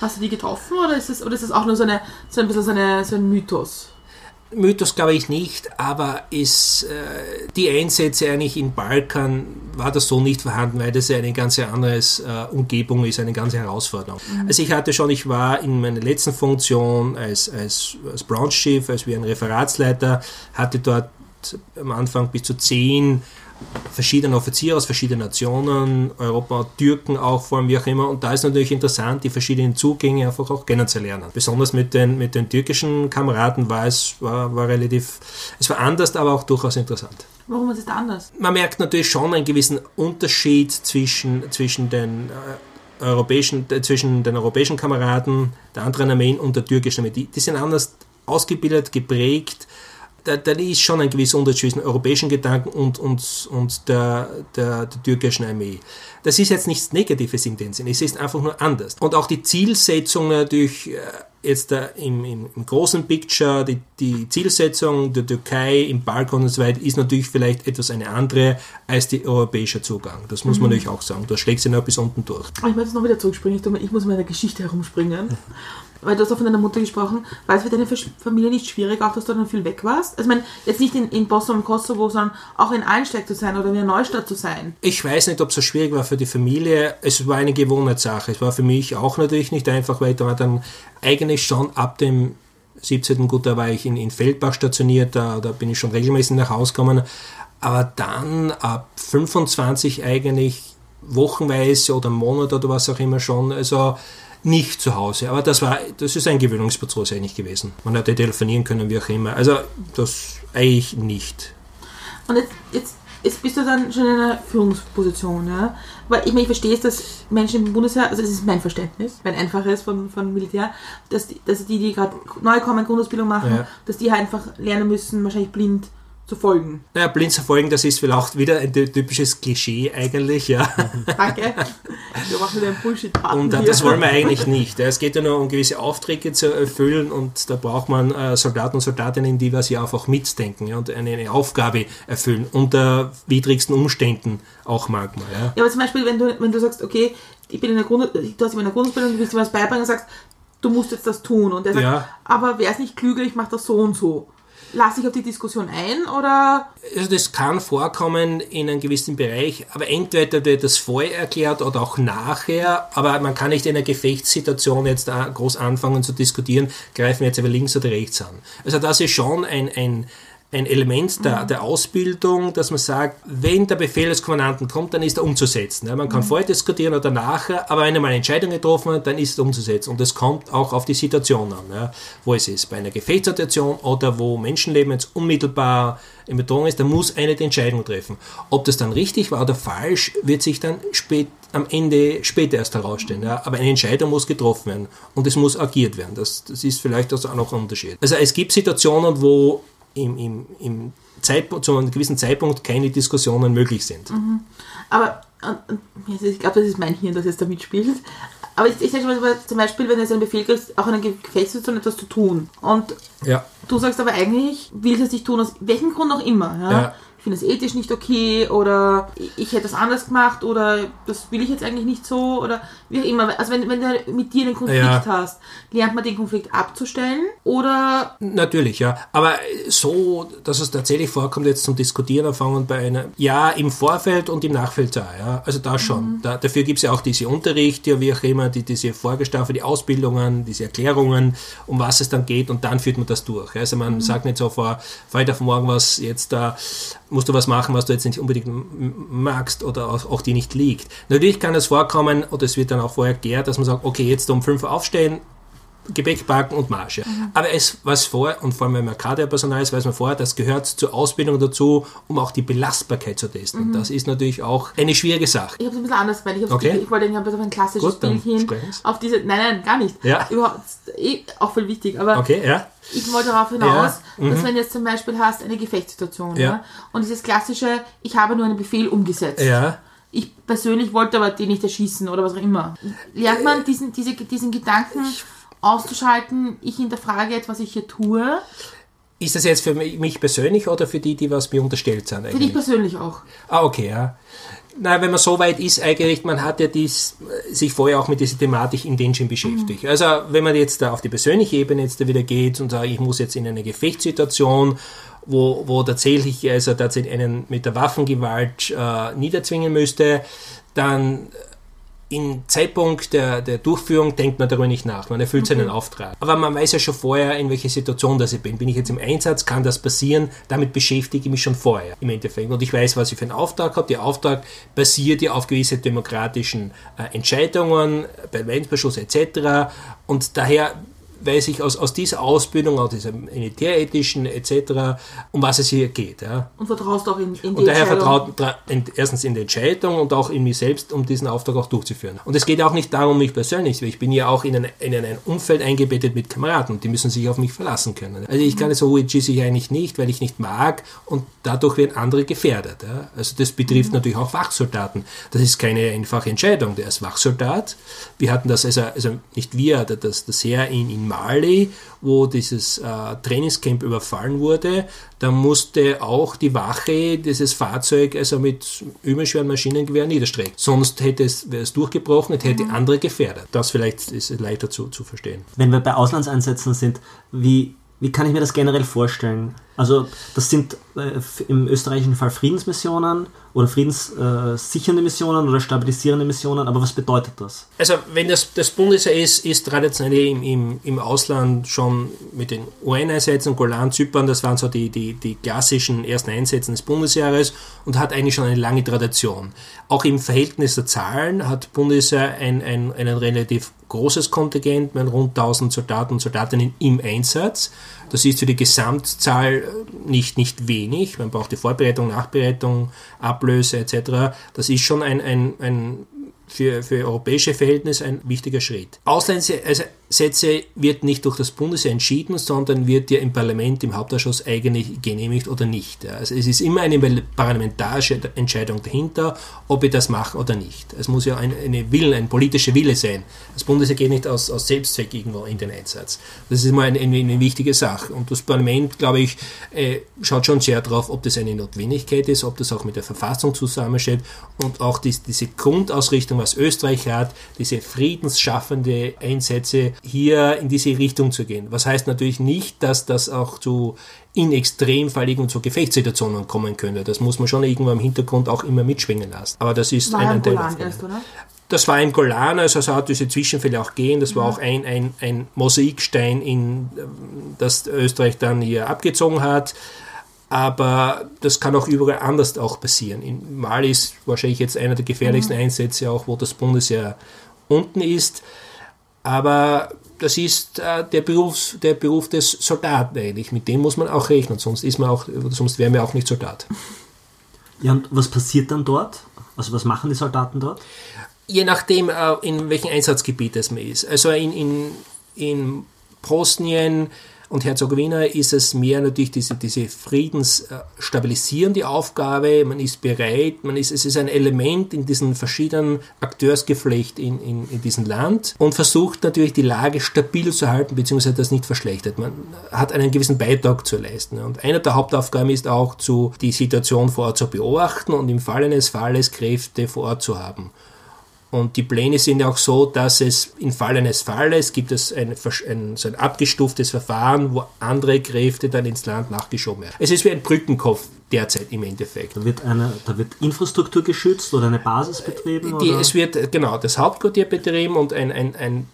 Hast du die getroffen oder ist das, oder ist das auch nur so, eine, so ein bisschen so, eine, so ein Mythos?
Mythos glaube ich nicht, aber ist äh, die Einsätze eigentlich im Balkan war das so nicht vorhanden, weil das ja eine ganz andere äh, Umgebung ist, eine ganze Herausforderung. Also ich hatte schon, ich war in meiner letzten Funktion als, als, als Branch Chief, als wie ein Referatsleiter, hatte dort am Anfang bis zu zehn verschiedene Offiziere aus verschiedenen Nationen, Europa, Türken auch vor allem, wie auch immer. Und da ist natürlich interessant, die verschiedenen Zugänge einfach auch kennenzulernen. Besonders mit den, mit den türkischen Kameraden war es war, war relativ, es war anders, aber auch durchaus interessant.
Warum ist es anders?
Man merkt natürlich schon einen gewissen Unterschied zwischen, zwischen den äh, europäischen, äh, zwischen den europäischen Kameraden, der anderen Armeen und der türkischen Armee. Die, die sind anders ausgebildet, geprägt. Da, da ist schon ein gewisser Unterschied zwischen europäischen Gedanken und, und, und der, der, der türkischen Armee. Das ist jetzt nichts Negatives in dem Sinne, es ist einfach nur anders. Und auch die Zielsetzung natürlich äh, jetzt da im, im, im großen Picture, die, die Zielsetzung der Türkei im Balkan und so weiter ist natürlich vielleicht etwas eine andere als die europäische Zugang. Das muss man natürlich auch sagen. Da schlägt sie noch bis unten durch.
Ich muss jetzt noch wieder zurückspringen. Ich, ich muss in meiner Geschichte herumspringen. Weil du hast auch von deiner Mutter gesprochen. War es für deine Familie nicht schwierig, auch dass du dann viel weg warst? Also ich meine, jetzt nicht in, in Bosnien und Kosovo, sondern auch in Einsteig zu sein oder in einer Neustadt zu sein.
Ich weiß nicht, ob es so schwierig war für die Familie. Es war eine Gewohnheitssache. Es war für mich auch natürlich nicht einfach, weil da war dann eigentlich schon ab dem 17. Gut, da war ich in, in Feldbach stationiert, da, da bin ich schon regelmäßig nach Hause gekommen. Aber dann ab 25 eigentlich wochenweise oder Monat oder was auch immer schon, also nicht zu Hause. Aber das war, das ist ein Gewöhnungsprozess eigentlich gewesen. Man hätte telefonieren können, wie auch immer. Also das eigentlich nicht.
Und jetzt, jetzt, jetzt bist du dann schon in einer Führungsposition, ja? Weil ich meine, ich verstehe es, dass Menschen im Bundesheer, also das ist mein Verständnis, mein einfaches von, von Militär, dass die, dass die, die gerade neu kommen, Grundausbildung machen,
Ja.
dass die halt einfach lernen müssen, wahrscheinlich blind zu folgen.
Naja, blind zu folgen, das ist vielleicht wieder ein ty- typisches Klischee eigentlich, ja.
Danke. Wir machen wieder einen bullshit
Und äh, das wollen wir eigentlich nicht. Es geht ja nur um gewisse Aufträge zu erfüllen und da braucht man äh, Soldaten und Soldatinnen, die was ja auch mitdenken ja, und eine, eine Aufgabe erfüllen, unter widrigsten Umständen auch manchmal. Ja.
Ja, aber zum Beispiel, wenn du, wenn du sagst, okay, ich bin in der Grund, du hast in der Grundausbildung, du willst dir was beibringen und sagst, du musst jetzt das tun. Und der sagt,
Ja.
aber wäre es nicht klüger, ich mache das so und so. Lass ich auf die Diskussion ein oder
Also das kann vorkommen in einem gewissen Bereich, aber entweder wird das vorher erklärt oder auch nachher, aber man kann nicht in einer Gefechtssituation jetzt groß anfangen zu diskutieren, greifen wir jetzt aber links oder rechts an. Also das ist schon ein, ein, ein Element der, der Ausbildung, dass man sagt, wenn der Befehl des Kommandanten kommt, dann ist er umzusetzen. Ja, man kann vorher diskutieren oder nachher, aber wenn er mal eine Entscheidung getroffen hat, dann ist es umzusetzen. Und das kommt auch auf die Situation an, ja, wo es ist. Bei einer Gefechtssituation oder wo Menschenleben jetzt unmittelbar in Bedrohung ist, da muss eine die Entscheidung treffen. Ob das dann richtig war oder falsch, wird sich dann spät, am Ende später erst herausstellen. Ja. Aber eine Entscheidung muss getroffen werden und es muss agiert werden. Das, das ist vielleicht also auch noch ein Unterschied. Also es gibt Situationen, wo im, im, im Zeitpunkt, zu einem gewissen Zeitpunkt keine Diskussionen möglich sind.
Aber und, also ich glaube, das ist mein Hirn, das jetzt da mitspielt. Aber ich, ich sage mal, zum Beispiel, wenn du jetzt einen Befehl kriegst, auch in einer Gefechtssituation etwas zu tun. Und
Ja.
du sagst aber eigentlich, willst du es nicht tun, aus welchem Grund auch immer. Ja?
Ja.
Ich finde es ethisch nicht okay oder ich, hätte es anders gemacht oder das will ich jetzt eigentlich nicht so oder wie auch immer. Also wenn, wenn du mit dir einen Konflikt
Ja.
hast, lernt man den Konflikt abzustellen oder
Natürlich, ja. Aber so, dass es tatsächlich vorkommt, jetzt zum Diskutieren anfangen bei einer, ja, im Vorfeld und im Nachfeld auch, ja. Also da schon. Da, dafür gibt es ja auch diese Unterrichte, wie auch immer, die, diese Vorgestaffelte, die Ausbildungen, diese Erklärungen, um was es dann geht und dann führt man das durch. ja. Also man sagt nicht so vor, heute auf morgen was, jetzt da musst du was machen, was du jetzt nicht unbedingt magst oder auch, auch dir nicht liegt. Natürlich kann es vorkommen, oder es wird dann auch vorher erklärt, dass man sagt, okay, jetzt um 5 Uhr aufstehen, Gepäck packen und Marsch. Ja. Aber es was vor, und vor allem wenn man Kaderpersonal ist, weiß man vorher, das gehört zur Ausbildung dazu, um auch die Belastbarkeit zu testen. Das ist natürlich auch eine schwierige Sache.
Ich habe es ein bisschen anders gemeint. Ich,
Okay.
ich wollte irgendwie ein bisschen auf ein klassisches
Gut,
Bild hin. Auf diese, nein, nein, gar nicht.
Ja.
Überhaupt, eh, auch voll wichtig. Aber
Okay, ja.
ich wollte darauf hinaus,
Ja,
dass wenn du jetzt zum Beispiel hast eine Gefechtssituation
Ja.
ja. und dieses klassische, ich habe nur einen Befehl umgesetzt.
Ja.
Ich persönlich wollte aber den nicht erschießen oder was auch immer. Lernt man diesen, diese, diesen Gedanken auszuschalten, ich hinterfrage jetzt, was ich hier tue?
Ist das jetzt für mich persönlich oder für die, die was mir unterstellt sind?
Für dich
Eigentlich?
persönlich auch.
Ah, okay, ja. Na, wenn man so weit ist, eigentlich, man hat ja dies, äh, sich vorher auch mit dieser Thematik Intention beschäftigt. Also, wenn man jetzt da auf die persönliche Ebene jetzt da wieder geht und sagt, ich muss jetzt in eine Gefechtssituation, wo, wo tatsächlich, also tatsächlich einen mit der Waffengewalt äh, niederzwingen müsste, dann im Zeitpunkt der, der Durchführung denkt man darüber nicht nach. Man erfüllt seinen Auftrag. Aber man weiß ja schon vorher, in welcher Situation das ich bin. Bin ich jetzt im Einsatz? Kann das passieren? Damit beschäftige ich mich schon vorher im Endeffekt. Und ich weiß, was ich für einen Auftrag habe. Der Auftrag basiert ja auf gewisse demokratischen äh, Entscheidungen, beim Einbeschluss etc. Und daher weiß ich aus, aus dieser Ausbildung, aus dieser militärethischen etc., um was es hier geht. Ja.
Und vertraust auch in, in die
Und daher vertraut in, erstens in die Entscheidung und auch in mich selbst, um diesen Auftrag auch durchzuführen. Und es geht auch nicht darum, mich persönlich, weil ich bin ja auch in ein, in ein Umfeld eingebettet mit Kameraden und die müssen sich auf mich verlassen können. Also ich kann es so UEG sich eigentlich nicht, weil ich nicht mag und dadurch werden andere gefährdet. Ja. Also das betrifft natürlich auch Wachsoldaten. Das ist keine einfache Entscheidung. Der ist Wachsoldat. Wir hatten das, also, also nicht wir, das, das Heer in, in Mali, wo dieses äh, Trainingscamp überfallen wurde, da musste auch die Wache dieses Fahrzeug also mit überschweren Maschinengewehren niederstrecken. Sonst hätte es, wäre es durchgebrochen, es hätte andere gefährdet. Das vielleicht ist leichter zu, zu verstehen.
Wenn wir bei Auslandseinsätzen sind, wie, wie kann ich mir das generell vorstellen? Also das sind äh, im österreichischen Fall Friedensmissionen oder friedenssichernde Missionen oder stabilisierende Missionen, aber was bedeutet das?
Also wenn das, das Bundesheer ist, ist traditionell im, im, im Ausland schon mit den UN-Einsätzen, Golan, Zypern, das waren so die, die, die klassischen ersten Einsätze des Bundesheeres und hat eigentlich schon eine lange Tradition. Auch im Verhältnis der Zahlen hat Bundesheer ein, ein, ein relativ großes Kontingent mit rund 1000 Soldaten und Soldatinnen im Einsatz. Das ist für die Gesamtzahl äh, nicht, nicht wenig. Man braucht die Vorbereitung, Nachbereitung, Ablöse etc. Das ist schon ein, ein, ein für, für europäische Verhältnisse ein wichtiger Schritt. Auslandseinsätze wird nicht durch das Bundesheer entschieden, sondern wird ja im Parlament, im Hauptausschuss eigentlich genehmigt oder nicht. Also es ist immer eine parlamentarische Entscheidung dahinter, ob ich das mache oder nicht. Es muss ja ein, eine Willen, ein politischer Wille sein. Das Bundesheer geht nicht aus, aus Selbstzweck irgendwo in den Einsatz. Das ist immer eine, eine, eine wichtige Sache. Und das Parlament, glaube ich, äh, schaut schon sehr darauf, ob das eine Notwendigkeit ist, ob das auch mit der Verfassung zusammensteht und auch dies, diese Grundausrichtung, was Österreich hat, diese friedensschaffende Einsätze hier in diese Richtung zu gehen. Was heißt natürlich nicht, dass das auch zu in Extremfall irgendwo zu Gefechtssituationen kommen könnte. Das muss man schon irgendwo im Hintergrund auch immer mitschwingen lassen. Aber das ist
War
ein, ein Teil? Das war im Golan, also es hat diese Zwischenfälle auch gehen. Das war auch ein, ein, ein Mosaikstein, in, das Österreich dann hier abgezogen hat. Aber das kann auch überall anders auch passieren. In Mali ist wahrscheinlich jetzt einer der gefährlichsten Einsätze auch, wo das Bundesheer unten ist. Aber das ist äh, der, Beruf, der Beruf des Soldaten eigentlich. Mit dem muss man auch rechnen, sonst ist man auch, sonst wären wir auch nicht Soldat.
Ja, und was passiert dann dort? Also was machen die Soldaten dort?
je nachdem, äh, in welchem Einsatzgebiet es man ist. Also in, in, in Bosnien und Herzegowina ist es mehr natürlich diese, diese friedensstabilisierende Aufgabe. Man ist bereit, man ist, es ist ein Element in diesen verschiedenen Akteursgeflecht in, in, in diesem Land und versucht natürlich die Lage stabil zu halten, beziehungsweise das nicht verschlechtert. Man hat einen gewissen Beitrag zu leisten. Und eine der Hauptaufgaben ist auch, zu, die Situation vor Ort zu beobachten und im Fall eines Falles Kräfte vor Ort zu haben. Und die Pläne sind ja auch so, dass es im Fall eines Falles gibt es ein, ein, so ein abgestuftes Verfahren, wo andere Kräfte dann ins Land nachgeschoben werden. Es ist wie ein Brückenkopf derzeit im Endeffekt.
Da wird, eine, da wird Infrastruktur geschützt oder eine Basis betrieben?
Die, es wird genau das Hauptquartier betrieben und ein, ein, ein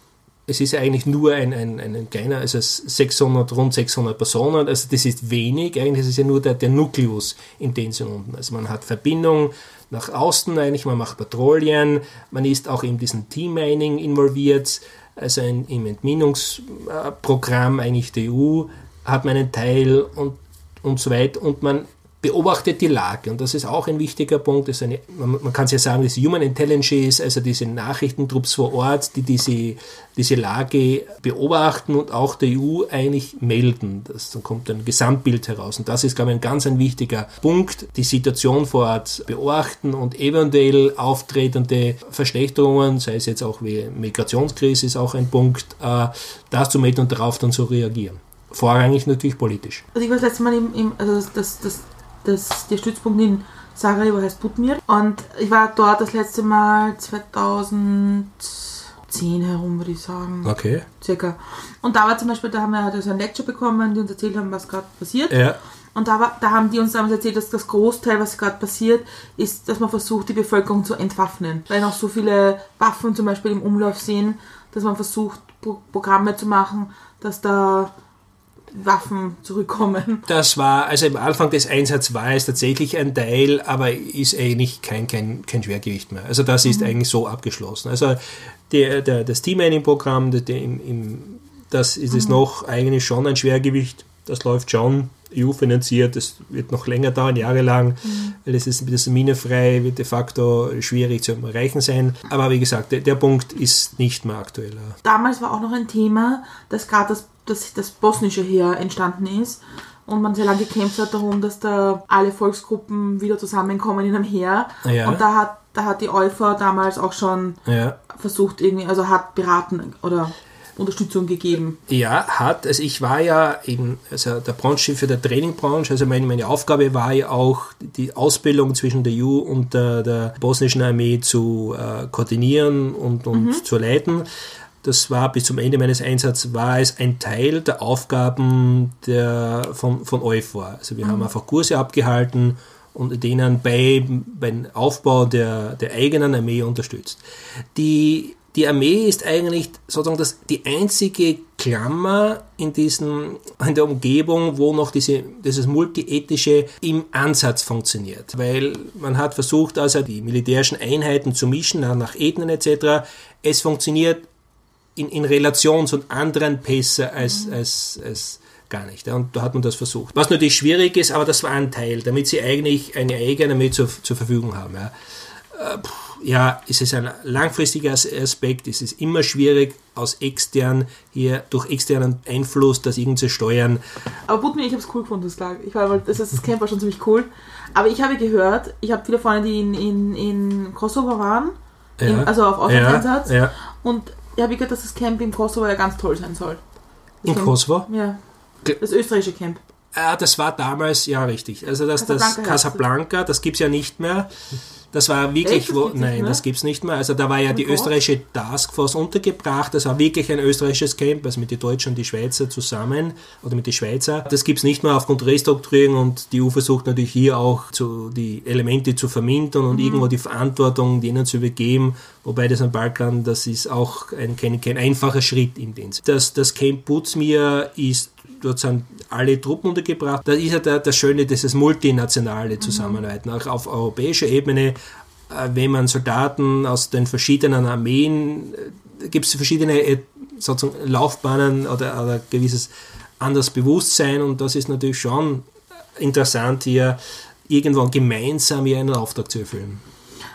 es ist ja eigentlich nur ein, ein, ein, ein kleiner, also 600, rund 600 Personen, also das ist wenig, eigentlich ist es ja nur der, der Nukleus in den sind unten. Also man hat Verbindung nach außen eigentlich, man macht Patrouillen, man ist auch in diesem Team-Mining involviert, also ein, im Entminungsprogramm eigentlich der EU hat man einen Teil und, und so weiter. Und man beobachtet die Lage und das ist auch ein wichtiger Punkt. Das eine, man, man kann es ja sagen, das Human Intelligence, also diese Nachrichtentrupps vor Ort, die diese, diese Lage beobachten und auch der EU eigentlich melden. Das, dann kommt ein Gesamtbild heraus und das ist, glaube ich, ein ganz ein wichtiger Punkt. Die Situation vor Ort beobachten und eventuell auftretende Verschlechterungen, sei es jetzt auch wie Migrationskrise, ist auch ein Punkt, äh, das zu melden und darauf dann zu reagieren. Vorrangig natürlich politisch.
Also ich war das letzte Mal im, im also das, das, das, das, der Stützpunkt in Sarajevo heißt Budmir und ich war dort das letzte Mal 2010 herum, würde ich sagen.
Okay.
Circa. Und da war zum Beispiel, da haben wir halt so ein Lecture bekommen, die uns erzählt haben, was gerade passiert.
Ja.
Und da, war, da haben die uns damals erzählt, dass das Großteil, was gerade passiert, ist, dass man versucht, die Bevölkerung zu entwaffnen. Weil noch so viele Waffen zum Beispiel im Umlauf sind, dass man versucht, Pro Programme zu machen, dass da Waffen zurückkommen.
Das war, also am Anfang des Einsatzes war es tatsächlich ein Teil, aber ist eigentlich kein, kein, kein Schwergewicht mehr. Also das ist eigentlich so abgeschlossen. Also der, der, das Team-Mining-Programm, das ist es noch eigentlich schon ein Schwergewicht. Das läuft schon EU-finanziert, das wird noch länger dauern, jahrelang, weil es ist das minefrei, wird de facto schwierig zu erreichen sein. Aber wie gesagt, der, der Punkt ist nicht mehr aktuell.
Damals war auch noch ein Thema, dass gerade das, das, das bosnische Heer entstanden ist und man sehr lange gekämpft hat darum, dass da alle Volksgruppen wieder zusammenkommen in einem Heer.
Ja.
Und da hat, da hat die EUFA damals auch schon
Ja.
versucht, irgendwie, also hat beraten oder Unterstützung gegeben.
Ja, hat. Also ich war ja in also der Branchenchef der Trainingbranche. Also meine, meine Aufgabe war ja auch, die Ausbildung zwischen der EU und der, der bosnischen Armee zu äh, koordinieren und, und zu leiten. Das war bis zum Ende meines Einsatzes war es ein Teil der Aufgaben der, von, von EUFOR. Also wir haben einfach Kurse abgehalten und denen bei, beim Aufbau der, der eigenen Armee unterstützt. Die, die Armee ist eigentlich sozusagen das, die einzige Klammer in, diesen, in der Umgebung, wo noch diese, dieses Multiethnische im Ansatz funktioniert. Weil man hat versucht, also die militärischen Einheiten zu mischen nach nach Ethnien etc. Es funktioniert in, in Relation zu anderen besser als, als, als gar nicht. Ja. Und da hat man das versucht. Was natürlich schwierig ist, aber das war ein Teil, damit sie eigentlich eine eigene Armee zur, zur Verfügung haben. Ja. Äh, ja, es ist ein langfristiger As- Aspekt, es ist immer schwierig, aus extern hier, durch externen Einfluss das irgendwie zu steuern.
Aber Budmir, ich habe es cool gefunden, das Lager. Ich war, das, das Camp war schon ziemlich cool. Aber ich habe gehört, ich habe viele Freunde, die in, in, in Kosovo waren, in, also auf Auslandseinsatz.
Ja, ja.
Und ich habe gehört, dass das Camp in Kosovo ja ganz toll sein soll.
In
Camp-
Kosovo?
Ja. Das österreichische Camp.
Ah, das war damals, ja richtig. Also das, das
Casablanca
Casablanca, das gibt's ja nicht mehr. Das war wirklich,
Echt?
Wo, nein, das gibt's nicht mehr. Also da war ja die
Gott.
österreichische Taskforce untergebracht. Das war wirklich ein österreichisches Camp, also mit den Deutschen und die Schweizer zusammen oder mit den Schweizer. Das gibt's nicht mehr aufgrund Restrukturierung und die EU versucht natürlich hier auch zu, die Elemente zu vermindern und irgendwo die Verantwortung denen zu übergeben. Wobei das am Balkan, das ist auch ein, kein, kein einfacher Schritt in den. Das, das Camp Butzmir ist dort sind alle Truppen untergebracht. Da ist ja der, das Schöne, dieses multinationale Zusammenarbeiten, auch auf europäischer Ebene, äh, wenn man Soldaten aus den verschiedenen Armeen, äh, gibt es verschiedene äh, sozusagen Laufbahnen oder, oder gewisses anderes Bewusstsein und das ist natürlich schon interessant hier irgendwann gemeinsam hier einen Auftrag zu erfüllen.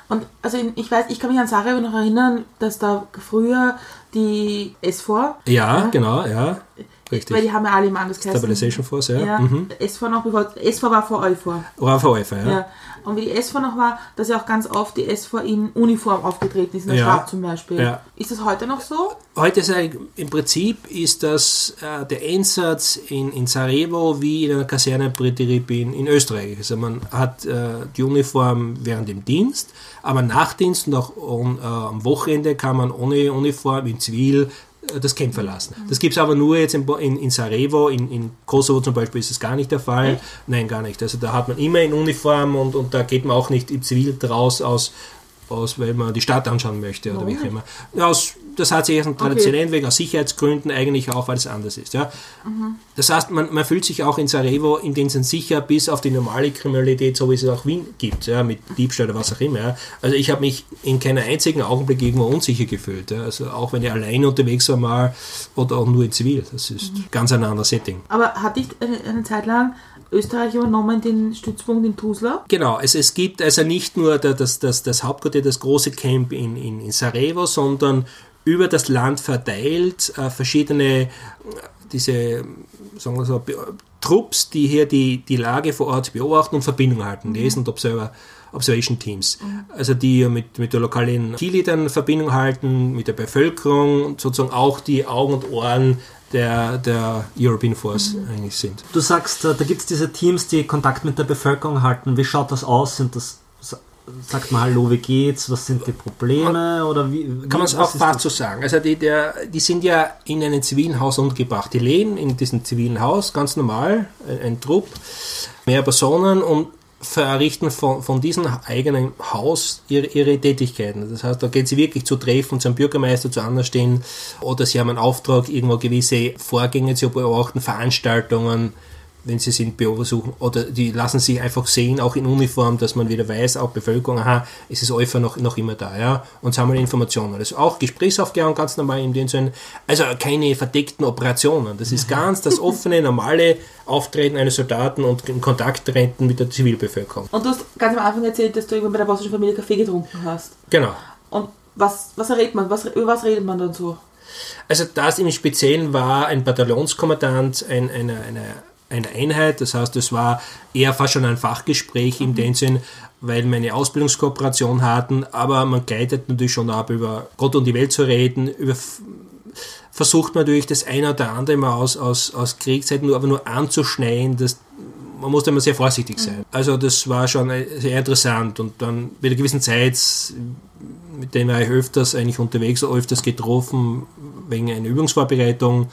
Und also ich weiß, ich kann mich an Sarajevo noch erinnern, dass da früher die SVOR,
Ja, genau, ja, richtig.
weil die haben ja alle im anders geheißen.
Stabilization Force, ja.
Ja,
Mhm.
SVOR noch bevor, SVOR war vor EUFOR.
ORVF, ja.
Ja. Und wie die SVOR noch war, dass ja auch ganz oft die SVOR in Uniform aufgetreten ist, in der
Ja.
Stadt zum Beispiel.
Ja.
Ist das heute noch so?
Heute ist im Prinzip ist das äh, der Einsatz in, in Sarajevo wie in einer Kaserne in, in Österreich. Also man hat äh, die Uniform während dem Dienst, aber nach Dienst und auch on, äh, am Wochenende kann man ohne Uniform in Zivil das Camp verlassen. Das gibt es aber nur jetzt in, in, in Sarajevo, in, in Kosovo zum Beispiel ist das gar nicht der Fall. Nein, gar nicht. Also da hat man immer in Uniform und, und da geht man auch nicht im Zivil draus aus aus, weil man die Stadt anschauen möchte oder wie auch immer. Aus, das hat sich einen traditionellen Weg, aus Sicherheitsgründen eigentlich auch, weil es anders ist. Ja. Das heißt, man, man fühlt sich auch in Sarajevo in dem Sinn sicher, bis auf die normale Kriminalität, so wie es es auch Wien gibt, ja, mit Diebstahl oder was auch immer. Ja. Also ich habe mich in keinem einzigen Augenblick irgendwo unsicher gefühlt. Ja. Also auch wenn ich alleine unterwegs war mal oder auch nur in Zivil. Das ist ganz ein anderes Setting.
Aber hat dich eine, eine Zeit lang Österreich übernommen, den Stützpunkt in Tuzla?
Genau, also es gibt also nicht nur da- das, das, das Hauptquartier, das große Camp in, in, in Sarajevo, sondern über das Land verteilt äh, verschiedene, äh, diese, sagen wir so, Trupps, die hier die, die Lage vor Ort beobachten und Verbindung halten, lesen und Observer. Observation Teams, also die mit, mit der lokalen Key-Leadern Verbindung halten, mit der Bevölkerung und sozusagen auch die Augen und Ohren der, der European Force eigentlich sind.
Du sagst, äh, da gibt es diese Teams, die Kontakt mit der Bevölkerung halten. Wie schaut das aus? Sind das, sa- sagt man Hallo, wie geht's? Was sind die Probleme? Oder wie,
Kann man es
wie-
auch fast so sagen. Also die, der, die sind ja in einem zivilen Haus untergebracht. Die leben in diesem zivilen Haus, ganz normal, ein, ein Trupp, mehr Personen und verrichten von, von diesem eigenen Haus ihre, ihre Tätigkeiten. Das heißt, da gehen sie wirklich zu Treffen, zum Bürgermeister, zu anderen stehen oder sie haben einen Auftrag, irgendwo gewisse Vorgänge zu beobachten, Veranstaltungen, wenn sie sind, besuchen oder die lassen sich einfach sehen, auch in Uniform, dass man wieder weiß, auch Bevölkerung, aha, es ist Alpha noch, noch immer da, ja, und sammeln Informationen. Also auch Gesprächsaufklärung ganz normal in dem Sinn, also keine verdeckten Operationen. Das ist ganz das offene, normale Auftreten eines Soldaten und in Kontakt treten mit der Zivilbevölkerung.
Und du hast ganz am Anfang erzählt, dass du irgendwann bei der bosnischen Familie Kaffee getrunken hast.
Genau.
Und was, was redet man? Was, über was redet man dann so?
Also das im Speziellen war ein Bataillonskommandant ein, eine, eine, eine Einheit, das heißt, es war eher fast schon ein Fachgespräch im dem Sinn, weil wir eine Ausbildungskooperation hatten, aber man gleitet natürlich schon ab, über Gott und die Welt zu reden, über versucht man natürlich das eine oder andere mal aus, aus, aus Kriegszeiten nur, aber nur anzuschneiden, das man muss da immer sehr vorsichtig sein. Also das war schon äh, sehr interessant. Und dann mit einer gewissen Zeit mit denen war ich öfters eigentlich unterwegs, öfters getroffen wegen einer Übungsvorbereitung.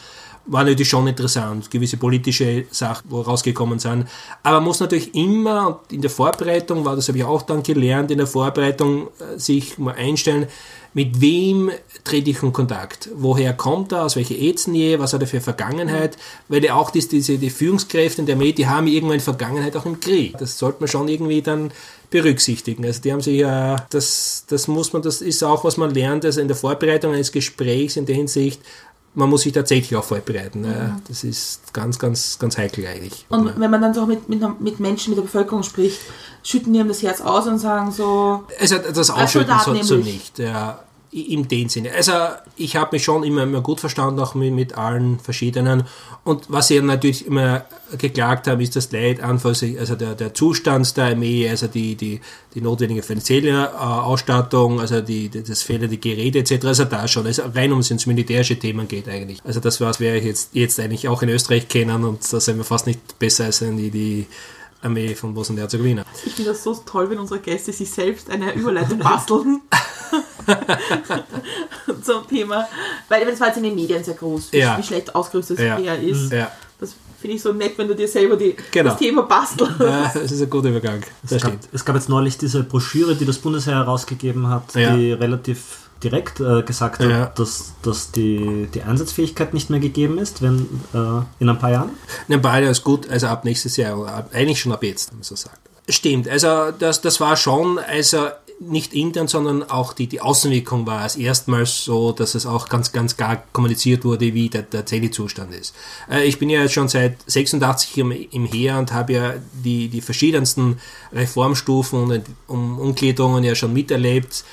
War natürlich schon interessant, gewisse politische Sachen, wo rausgekommen sind. Aber man muss natürlich immer, in der Vorbereitung war das, habe ich auch dann gelernt, in der Vorbereitung äh, sich mal einstellen, mit wem trete ich in Kontakt? Woher kommt er? Aus welcher Ethnie? Was hat er für Vergangenheit? Weil ja auch dies, diese, die Führungskräfte in der Armee, die haben irgendwann Vergangenheit auch im Krieg. Das sollte man schon irgendwie dann berücksichtigen. Also die haben sich ja, das, das muss man, das ist auch, was man lernt, also in der Vorbereitung eines Gesprächs in der Hinsicht, man muss sich tatsächlich auch vorbereiten. Ja, das ist ganz, ganz, ganz heikel eigentlich.
Und wenn man dann so mit, mit, mit Menschen, mit der Bevölkerung spricht, schütten die ihm das Herz aus und sagen so,
Also das Ausschütten so, so nicht. Ja, in dem Sinne. Also ich habe mich schon immer, immer gut verstanden, auch mit, mit allen verschiedenen. Und was sie natürlich immer geklagt haben, ist das Leid anfangs, also der, der Zustand der Armee, also die, die, die notwendige finanzielle äh, Ausstattung, also die, die, das fehlende Geräte etc. Also da schon, also rein um es ins militärische Themen geht eigentlich. Also das was wir jetzt, jetzt eigentlich auch in Österreich kennen und da sind wir fast nicht besser als die, die Armee von Bosnien-Herzegowina.
ich finde das so toll, wenn unsere Gäste sich selbst eine Überleitung basteln. zum Thema, weil das war jetzt in den Medien sehr groß, wie,
Ja.
wie schlecht ausgerüstet
Ja.
er ist.
Ja.
Das finde ich so nett, wenn du dir selber die,
Genau.
das Thema bastelst.
Ja, das ist ein guter Übergang. Das
Es gab,
stimmt.
es gab jetzt neulich diese Broschüre, die das Bundesheer herausgegeben hat,
Ja.
die relativ direkt äh, gesagt
Ja.
hat, dass, dass die, die Einsatzfähigkeit nicht mehr gegeben ist, wenn äh, in ein paar Jahren.
Ne, beide ist gut, also ab nächstes Jahr, oder ab, eigentlich schon ab jetzt, wenn man so sagt. Stimmt, also das, das war schon, also nicht intern, sondern auch die, die Außenwirkung war es erstmals so, dass es auch ganz, ganz klar kommuniziert wurde, wie der, der Zustand ist. Äh, ich bin ja jetzt schon seit 86 im, im Heer und habe ja die, die verschiedensten Reformstufen und um, ja schon miterlebt.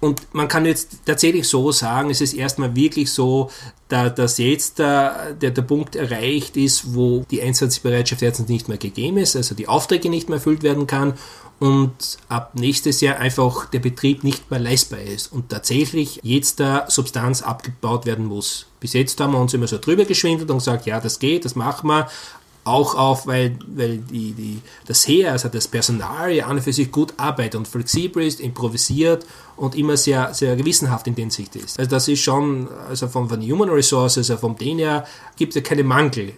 Und man kann jetzt tatsächlich so sagen, es ist erstmal wirklich so, da, dass jetzt der, der, der Punkt erreicht ist, wo die Einsatzbereitschaft jetzt nicht mehr gegeben ist, also die Aufträge nicht mehr erfüllt werden kann und ab nächstes Jahr einfach der Betrieb nicht mehr leistbar ist und tatsächlich jetzt da Substanz abgebaut werden muss. Bis jetzt haben wir uns immer so drüber geschwindelt und gesagt, ja, das geht, das machen wir, auch auf, weil, weil die, die, das Heer, also das Personal ja an und für sich gut arbeitet und flexibel ist, improvisiert und immer sehr, sehr gewissenhaft in den Sicht ist. Also das ist schon, also von, von Human Resources, also vom den her, gibt es ja keine Mangel.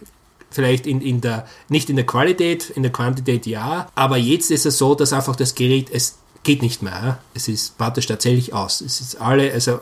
Vielleicht in, in der, nicht in der Qualität, in der Quantität ja, aber jetzt ist es so, dass einfach das Gerät es geht nicht mehr. Es ist praktisch tatsächlich aus. Es ist alle, also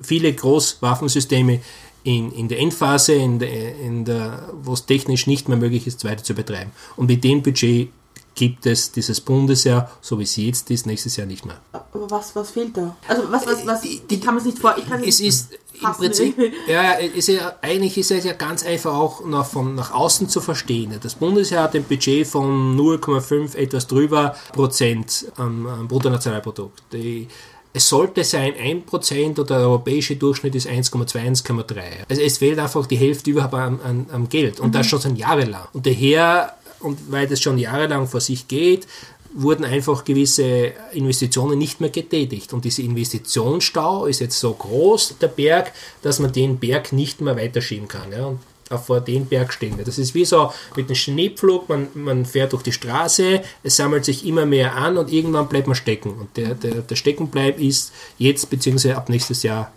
viele Großwaffensysteme in, in der Endphase, in der, in der, wo es technisch nicht mehr möglich ist, weiter zu betreiben. Und mit dem Budget gibt es dieses Bundesjahr, so wie es jetzt ist, nächstes Jahr nicht mehr.
Aber was, was fehlt da? Also was, was, was, ich kann es nicht vor... Ich kann
Es ist im Prinzip, ja, ist ja, eigentlich ist es ja ganz einfach auch nach, von, nach außen zu verstehen. Das Bundesjahr hat ein Budget von 0,5 etwas drüber Prozent am, am Bruttonationalprodukt. Die, es sollte sein 1% und der europäische Durchschnitt ist 1,2, 1,3. Also es fehlt einfach die Hälfte überhaupt an, an, am Geld und das schon seit jahrelang. Und daher, und weil das schon jahrelang vor sich geht, wurden einfach gewisse Investitionen nicht mehr getätigt. Und dieser Investitionsstau ist jetzt so groß, der Berg, dass man den Berg nicht mehr weiterschieben kann. Ja? Vor den Berg stehen. Das ist wie so mit dem Schneepflug, man, man fährt durch die Straße, es sammelt sich immer mehr an und irgendwann bleibt man stecken. Und der, der, der Steckenbleib ist jetzt bzw. ab nächstes Jahr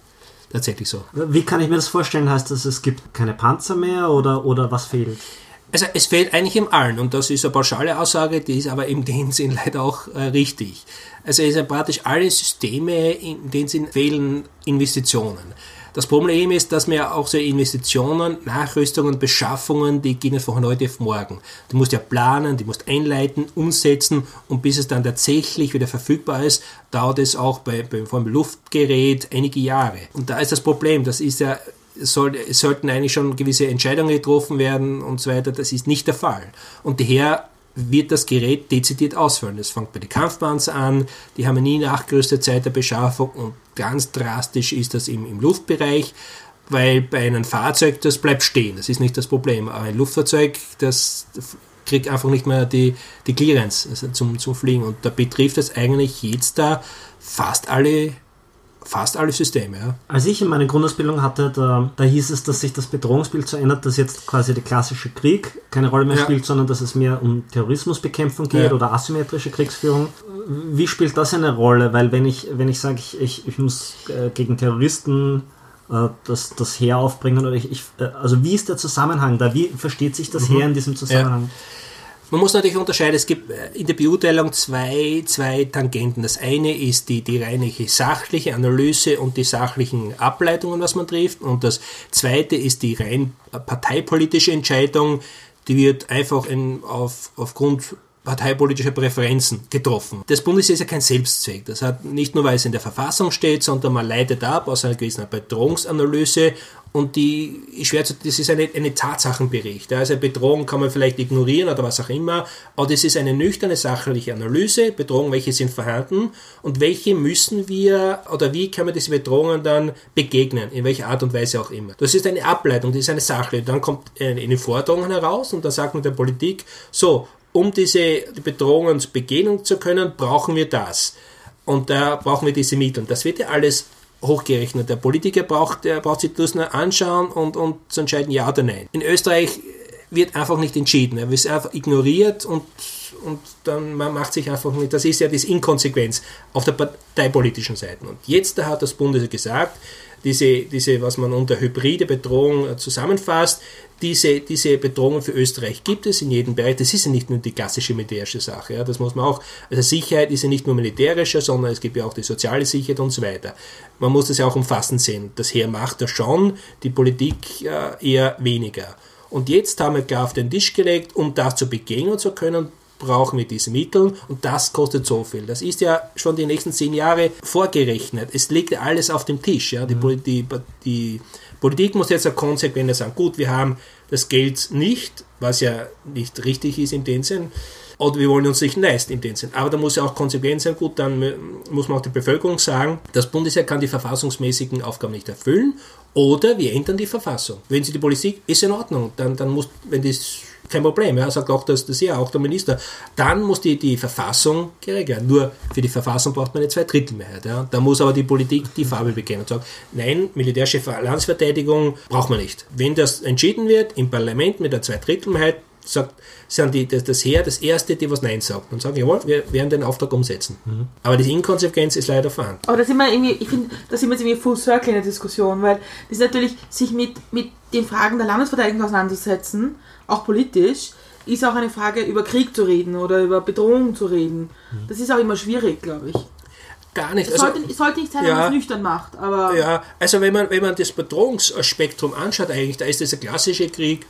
tatsächlich so.
Wie kann ich mir das vorstellen? Heißt das, es gibt keine Panzer mehr oder, oder was fehlt?
Also es fehlt eigentlich im Allen und das ist eine pauschale Aussage, die ist aber in dem Sinn leider auch äh, richtig. Also es sind praktisch alle Systeme, in dem Sinn fehlen Investitionen. Das Problem ist, dass wir auch so Investitionen, Nachrüstungen, Beschaffungen, die gehen von heute auf morgen. Du musst ja planen, die musst einleiten, umsetzen und bis es dann tatsächlich wieder verfügbar ist, dauert es auch bei, bei vor Luftgerät einige Jahre. Und da ist das Problem, das ist ja soll, sollten eigentlich schon gewisse Entscheidungen getroffen werden und so weiter. Das ist nicht der Fall. Und daher wird das Gerät dezidiert ausfallen. Das fängt bei den Kampfpanzer an, die haben nie nachgerüstet seit der Beschaffung und ganz drastisch ist das im, im Luftbereich, weil bei einem Fahrzeug, das bleibt stehen, das ist nicht das Problem. Aber ein Luftfahrzeug, das kriegt einfach nicht mehr die, die Clearance also zum, zum Fliegen und da betrifft es eigentlich jetzt da fast alle fast alle Systeme. Ja.
Als ich in meiner Grundausbildung hatte, da, da hieß es, dass sich das Bedrohungsbild so ändert, dass jetzt quasi der klassische Krieg keine Rolle mehr
Ja.
spielt, sondern dass es mehr um Terrorismusbekämpfung geht
Ja.
oder asymmetrische Kriegsführung. Wie spielt das eine Rolle? Weil wenn ich, wenn ich sage, ich, ich, ich muss äh, gegen Terroristen äh, das, das Heer aufbringen oder ich, ich äh, also wie ist der Zusammenhang da? Wie versteht sich das Heer in diesem Zusammenhang?
Man muss natürlich unterscheiden, es gibt äh, in der Beurteilung zwei, zwei Tangenten. Das eine ist die, die reine sachliche Analyse und die sachlichen Ableitungen, was man trifft. Und das zweite ist die rein parteipolitische Entscheidung, die wird einfach in, auf, aufgrund parteipolitischer Präferenzen getroffen. Das Bundesheer ist ja kein Selbstzweck. Das hat nicht nur, weil es in der Verfassung steht, sondern man leitet ab aus einer gewissen Bedrohungsanalyse und die schwer zu, das ist eine, eine Tatsachenbericht. Also Bedrohung kann man vielleicht ignorieren oder was auch immer, aber das ist eine nüchterne sachliche Analyse, Bedrohungen, welche sind vorhanden und welche müssen wir oder wie können wir diese Bedrohungen dann begegnen, in welcher Art und Weise auch immer. Das ist eine Ableitung, das ist eine Sache. Dann kommt eine Forderung heraus und dann sagt man der Politik, so, um diese Bedrohungen begegnen zu können, brauchen wir das. Und da brauchen wir diese Mittel. Und das wird ja alles hochgerechnet. Der Politiker braucht, der braucht sich das nur anschauen und, und zu entscheiden, ja oder nein. In Österreich wird einfach nicht entschieden. Er wird einfach ignoriert und, und dann man macht sich einfach nicht. Das ist ja das Inkonsequenz auf der parteipolitischen Seite. Und jetzt da hat das Bundes gesagt, diese, diese, was man unter hybride Bedrohung äh, zusammenfasst, diese, diese Bedrohungen für Österreich gibt es in jedem Bereich. Das ist ja nicht nur die klassische militärische Sache. Ja. Das muss man auch, also Sicherheit ist ja nicht nur militärische, sondern es gibt ja auch die soziale Sicherheit und so weiter. Man muss das ja auch umfassend sehen. Das Heer macht das schon, die Politik äh, eher weniger. Und jetzt haben wir klar auf den Tisch gelegt, um das zu begegnen zu können, brauchen wir diese Mittel und das kostet so viel. Das ist ja schon die nächsten zehn Jahre vorgerechnet. Es liegt ja alles auf dem Tisch. Ja. Die, Poli- die, die Politik muss jetzt ja konsequent sagen, gut, wir haben das Geld nicht, was ja nicht richtig ist in dem Sinn, oder wir wollen uns nicht leisten in dem Sinn. Aber da muss ja auch konsequent sein, gut, dann muss man auch der Bevölkerung sagen, das Bundesheer kann die verfassungsmäßigen Aufgaben nicht erfüllen oder wir ändern die Verfassung. Wenn sie die Politik, ist in Ordnung, dann, dann muss, wenn das kein Problem, ja, sagt auch das, das ja, auch der Minister. Dann muss die, die Verfassung geregelt werden. Nur für die Verfassung braucht man eine Zweidrittelmehrheit. Ja. Da muss aber die Politik die Farbe bekennen und sagen, nein, militärische Landesverteidigung braucht man nicht. Wenn das entschieden wird im Parlament mit der Zweidrittelmehrheit, sagt, sind die, das, das Heer das Erste, die was Nein sagt und sagen, jawohl, wir werden den Auftrag umsetzen. Aber die Inkonsequenz ist leider vorhanden.
Aber da sind wir irgendwie, ich finde, da sind wir jetzt irgendwie full circle in der Diskussion, weil das ist natürlich, sich mit, mit den Fragen der Landesverteidigung auseinandersetzen, auch politisch, ist auch eine Frage, über Krieg zu reden oder über Bedrohung zu reden. Das ist auch immer schwierig, glaube ich.
Gar nicht.
Es
Also,
sollte, sollte nicht sein, wenn
ja.
man es nüchtern macht, aber
ja, also wenn man, wenn man das Bedrohungsspektrum anschaut, eigentlich, da ist dieser klassische Krieg,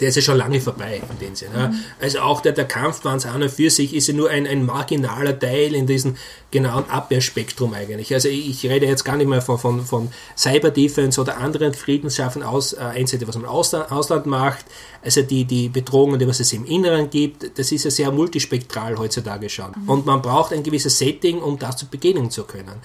der ist ja schon lange vorbei in dem Sinne.
Mhm.
Also auch der, der Kampfpanzer an und für sich ist ja nur ein, ein marginaler Teil in diesem genauen Abwehrspektrum eigentlich. Also ich, rede jetzt gar nicht mehr von, von, von Cyber-Defense oder anderen Friedensschaffen aus, äh, Einsätze, was man im Ausland, Ausland macht. Also die, die Bedrohungen, die was es im Inneren gibt, das ist ja sehr multispektral heutzutage schon. Und man braucht ein gewisses Setting, um das zu beginnen zu können.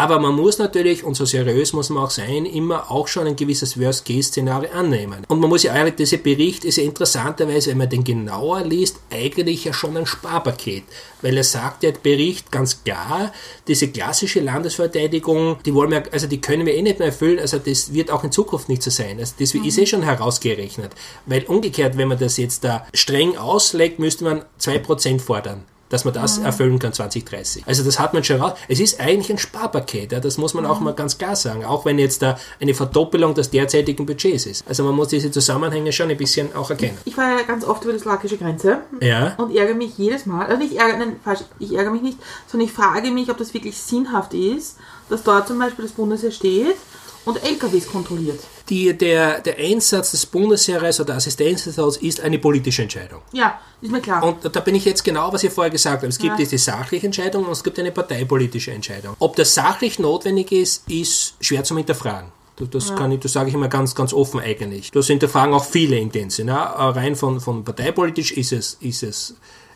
Aber man muss natürlich, und so seriös muss man auch sein, immer auch schon ein gewisses Worst-Case-Szenario annehmen. Und man muss ja eigentlich, dieser Bericht ist ja interessanterweise, wenn man den genauer liest, eigentlich ja schon ein Sparpaket. Weil er sagt ja, der Bericht ganz klar, diese klassische Landesverteidigung, die wollen wir, also die können wir eh nicht mehr erfüllen, also das wird auch in Zukunft nicht so sein. Also das ist eh schon herausgerechnet. Weil umgekehrt, wenn man das jetzt da streng auslegt, müsste man 2% fordern dass man das erfüllen kann 2030. Also das hat man schon raus. Es ist eigentlich ein Sparpaket, ja, das muss man auch mal ganz klar sagen, auch wenn jetzt da eine Verdoppelung des derzeitigen Budgets ist. Also man muss diese Zusammenhänge schon ein bisschen auch erkennen.
ich fahre ja ganz oft über die slowakische Grenze
Ja.
und ärgere mich jedes Mal, also nicht ärgere, nein, falsch, ich ärgere mich nicht, sondern ich frage mich, ob das wirklich sinnhaft ist, dass dort zum Beispiel das Bundesheer steht und LKWs kontrolliert.
Die, der, der Einsatz des Bundesheeres oder Assistenzhauses ist eine politische Entscheidung.
Ja, ist mir klar.
Und da bin ich jetzt genau, was ich vorher gesagt habe. Es gibt
Ja.
diese sachliche Entscheidung und es gibt eine parteipolitische Entscheidung. Ob das sachlich notwendig ist, ist schwer zu hinterfragen. Das- kann ich, das sage ich immer ganz, ganz offen eigentlich. Das hinterfragen auch viele in dem Sinne. Ja. Rein von, von parteipolitisch ist es, ist es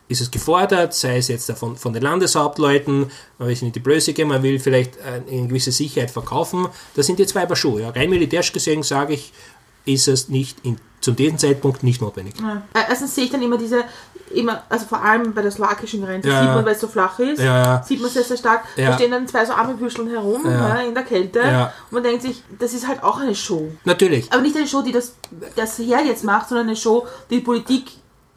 ist es gefordert, sei es jetzt von, von den Landeshauptleuten, man will sich nicht die Blöße geben, man will vielleicht äh, eine gewisse Sicherheit verkaufen. Das sind die zwei Paar Schuhe. Ja. Rein militärisch gesehen sage ich, ist es nicht in, zu diesem Zeitpunkt nicht notwendig.
Ja. Äh, Erstens sehe ich dann immer diese, immer, also vor allem bei der slowakischen Grenze,
Ja,
sieht man, weil es so flach ist,
Ja,
sieht man sehr, sehr stark. Da stehen dann zwei so Armebüscheln herum
Ja.
ja, in der Kälte und man denkt sich, das ist halt auch eine Show.
Natürlich.
Aber nicht eine Show, die das, das Heer jetzt macht, sondern eine Show, die Politik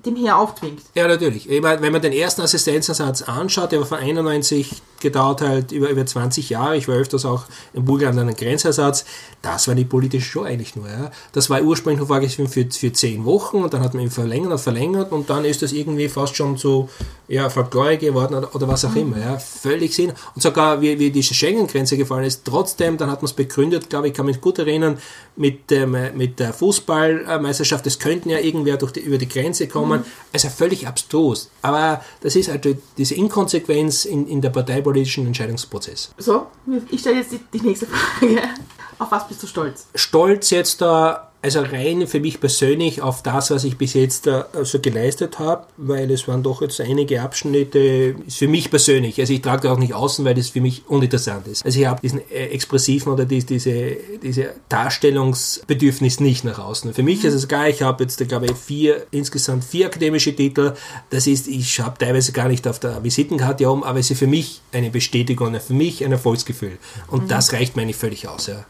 dem Heer aufzwingt.
Ja, natürlich. Ich meine, wenn man den ersten Assistenzersatz anschaut, der war von 91 gedauert halt über, über 20 Jahre. Ich war öfters auch in Burgenland an einem Grenzersatz. Das war die politische Show eigentlich nur. Ja. Das war ursprünglich nur vorgesehen für, für 10 Wochen und dann hat man ihn verlängert und verlängert und dann ist das irgendwie fast schon so ja, Folklore geworden oder, oder was auch immer. Ja. Völlig Sinn. Und sogar wie, wie diese Schengen-Grenze gefallen ist, trotzdem, dann hat man es begründet, glaube ich, kann mich gut erinnern, mit, ähm, mit der Fußballmeisterschaft, es könnten ja irgendwer durch die, über die Grenze kommen. Also völlig abstrus. Aber das ist halt diese Inkonsequenz in, in der parteipolitischen Entscheidungsprozess.
So, ich stelle jetzt die, die nächste Frage. Auf was bist du stolz?
Stolz jetzt da, also rein für mich persönlich auf das, was ich bis jetzt da also geleistet habe, weil es waren doch jetzt einige Abschnitte, ist für mich persönlich, also ich trage auch nicht außen, weil das für mich uninteressant ist. Also ich habe diesen äh, expressiven oder die, diese, diese Darstellungsbedürfnis nicht nach außen. Für mich ist es geil, ich habe jetzt, glaube ich, vier, insgesamt vier akademische Titel. Das ist, ich habe teilweise gar nicht auf der Visitenkarte oben, aber es ist für mich eine Bestätigung, für mich ein Erfolgsgefühl. Und das reicht mir eigentlich völlig aus. Ja.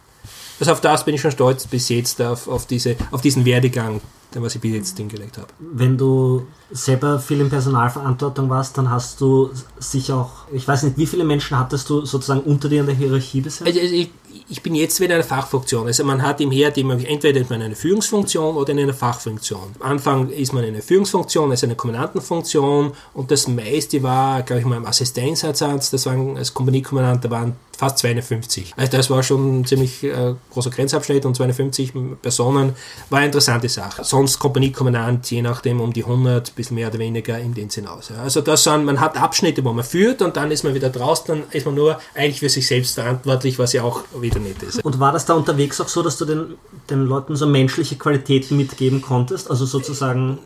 Also auf das bin ich schon stolz bis jetzt, auf, auf, diese, auf diesen Werdegang, den was ich bis jetzt hingelegt habe.
Wenn du selber viel in Personalverantwortung warst, dann hast du sicher auch, ich weiß nicht, wie viele Menschen hattest du sozusagen unter dir in der Hierarchie bisher?
Also ich, ich bin jetzt wieder in einer Fachfunktion. Also man hat im die Möglichkeit, entweder ist man in einer Führungsfunktion oder in einer Fachfunktion. Am Anfang ist man in einer Führungsfunktion, also eine Kommandantenfunktion und das meiste war, glaube ich mal, im Assistenzeinsatz, das waren als Kompaniekommandant, da waren fast 250. Also das war schon ein ziemlich äh, großer Grenzabschnitt und 250 Personen war eine interessante Sache. Sonst Kompaniekommandant, je nachdem um die 100, bisschen mehr oder weniger in den hinaus. Ja. Also das sind, man hat Abschnitte, wo man führt und dann ist man wieder draußen, dann ist man nur eigentlich für sich selbst verantwortlich, was ja auch wieder nicht ist.
Und war das da unterwegs auch so, dass du den, den Leuten so menschliche Qualitäten mitgeben konntest? Also sozusagen,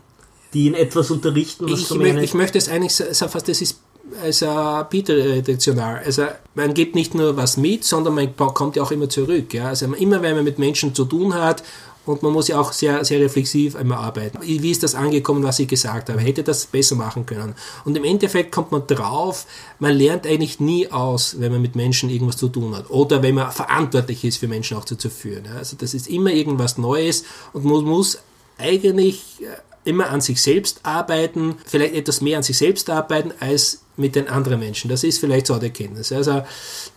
die in etwas unterrichten, was
Ich,
mehr eine-
ich möchte es eigentlich so fast, das ist also bidirektional. Also man gibt nicht nur was mit, sondern man kommt ja auch immer zurück. Ja? Also immer wenn man mit Menschen zu tun hat und man muss ja auch sehr, sehr reflexiv einmal arbeiten. Wie ist das angekommen, was ich gesagt habe? Hätte das besser machen können? Und im Endeffekt kommt man drauf, man lernt eigentlich nie aus, wenn man mit Menschen irgendwas zu tun hat. Oder wenn man verantwortlich ist, für Menschen auch zu, zu führen. Also das ist immer irgendwas Neues und man muss eigentlich äh, immer an sich selbst arbeiten, vielleicht etwas mehr an sich selbst arbeiten als mit den anderen Menschen. Das ist vielleicht so die Erkenntnis. Also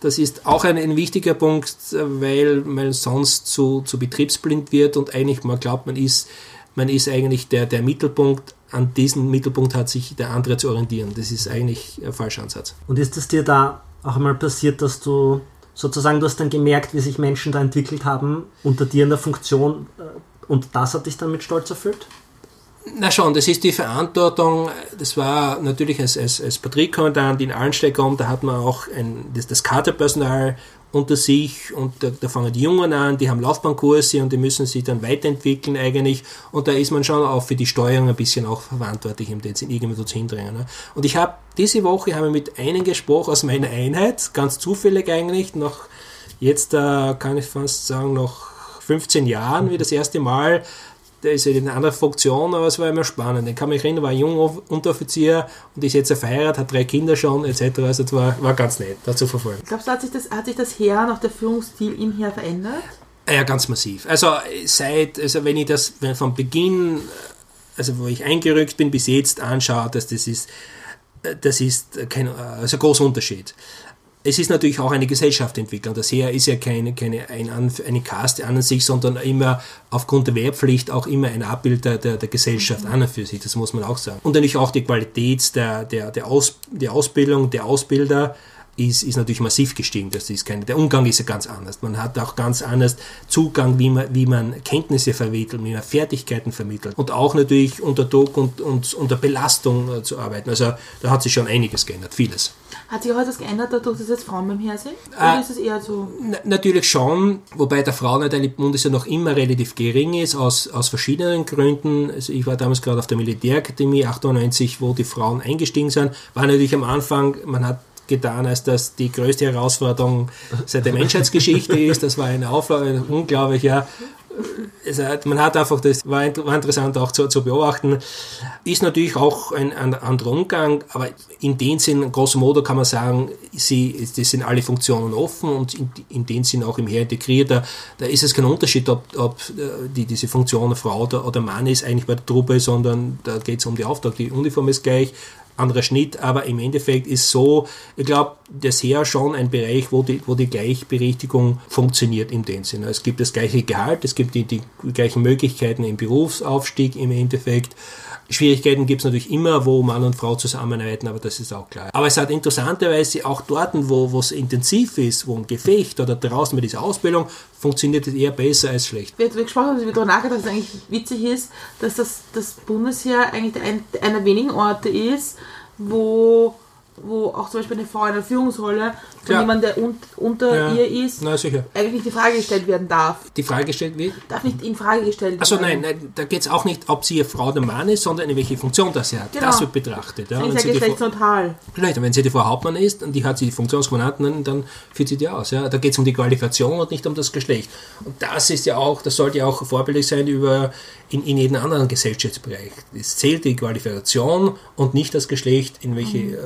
das ist auch ein, ein wichtiger Punkt, weil man sonst zu, zu betriebsblind wird und eigentlich man glaubt, man ist, man ist eigentlich der, der Mittelpunkt an diesem Mittelpunkt hat sich der andere zu orientieren. Das ist eigentlich ein falscher Ansatz.
Und ist es dir da auch einmal passiert, dass du sozusagen, du hast dann gemerkt, wie sich Menschen da entwickelt haben, unter dir in der Funktion äh, und das hat dich dann mit Stolz erfüllt?
Na schon, das ist die Verantwortung. Das war natürlich als, als, als Patrouillenkommandant in Allensteigom, da hat man auch ein, das, das Kaderpersonal unter sich und da, da, fangen die Jungen an, die haben Laufbahnkurse und die müssen sich dann weiterentwickeln eigentlich und da ist man schon auch für die Steuerung ein bisschen auch verantwortlich, um das irgendwie zu hindringen. Ne? Und ich habe diese Woche habe mit einem gesprochen aus meiner Einheit, ganz zufällig eigentlich, noch jetzt äh, kann ich fast sagen, noch 15 Jahren, wie das erste Mal der ist in einer anderen Funktion, aber es war immer spannend. Ich kann mich erinnern, war ein junger Unteroffizier und ist jetzt verheiratet, hat drei Kinder schon, etc. Also es war, war ganz nett, da zu verfolgen.
Glaubst du, hat sich das, hat sich das Heer nach der Führungsstil im Heer verändert?
Ja, ganz massiv. Also seit, also wenn ich das wenn von Beginn, also wo ich eingerückt bin, bis jetzt anschaue, dass das ist, das ist kein also großer Unterschied es ist natürlich auch eine Gesellschaftsentwicklung. Das Heer ist ja keine, keine ein, eine Kaste an sich, sondern immer aufgrund der Wehrpflicht auch immer ein Abbild der, der, der Gesellschaft mhm. an und für sich. Das muss man auch sagen. Und natürlich auch die Qualität der, der, der, Aus, der Ausbildung, der Ausbilder ist, ist natürlich massiv gestiegen. Das ist keine, der Umgang ist ja ganz anders. Man hat auch ganz anders Zugang, wie man, wie man Kenntnisse vermittelt, wie man Fertigkeiten vermittelt und auch natürlich unter Druck und, und unter Belastung äh, zu arbeiten. Also da hat sich schon einiges geändert, vieles.
Hat sich auch etwas geändert dadurch, dass jetzt Frauen beim Heer sind? Oder
äh,
ist es eher so?
Natürlich schon, wobei der Frauenanteil ist ja noch immer relativ gering ist, aus, aus verschiedenen Gründen. Also ich war damals gerade auf der Militärakademie 98, wo die Frauen eingestiegen sind. War natürlich am Anfang, man hat getan, als dass die größte Herausforderung seit der Menschheitsgeschichte ist. Das war eine Auflage, unglaublich, ja. Also man hat einfach, das war, war interessant auch zu, zu, beobachten, ist natürlich auch ein, ein, anderer Umgang, aber in dem Sinn, grosso modo kann man sagen, sie, das sind alle Funktionen offen und in, in dem Sinn auch im Heer integriert. Da, da ist es kein Unterschied, ob, ob äh, die, diese Funktion Frau oder, oder Mann ist eigentlich bei der Truppe, sondern da geht es um die Auftrag. Die Uniform ist gleich, anderer Schnitt, aber im Endeffekt ist so, ich glaube, das Heer schon ein Bereich, wo die, wo die Gleichberechtigung funktioniert in dem Sinne. Es gibt das gleiche Gehalt, es gibt die, die gleichen Möglichkeiten im Berufsaufstieg im Endeffekt. Schwierigkeiten gibt es natürlich immer, wo Mann und Frau zusammenarbeiten, aber das ist auch klar. Aber es hat interessanterweise auch dort, wo es intensiv ist, wo ein Gefecht oder draußen mit dieser Ausbildung, funktioniert es eher besser als schlecht.
Wir, wir gesprochen haben, wir darüber nachgedacht, dass es eigentlich witzig ist, dass das, das Bundesheer eigentlich ein, einer wenigen Orte ist, wo wo auch zum Beispiel eine Frau in der Führungsrolle von ja. jemandem, der un unter ja. ihr ist,
Na,
eigentlich nicht die Frage gestellt werden darf.
Die Frage gestellt wird?
Darf nicht in Frage gestellt werden.
Also nein, nein da geht es auch nicht, ob sie eine Frau oder Mann ist, sondern in welche Funktion das sie hat. Genau. Das wird betrachtet.
Ja. Ist ja geschlechtsneutral.
Vielleicht, wenn sie die Frau Hauptmann ist und die hat sie die Funktionskommandanten, dann führt sie die aus. Ja. Da geht es um die Qualifikation und nicht um das Geschlecht. Und das ist ja auch, das sollte ja auch vorbildlich sein über in, in jedem anderen Gesellschaftsbereich. Es zählt die Qualifikation und nicht das Geschlecht, in welche mhm. äh,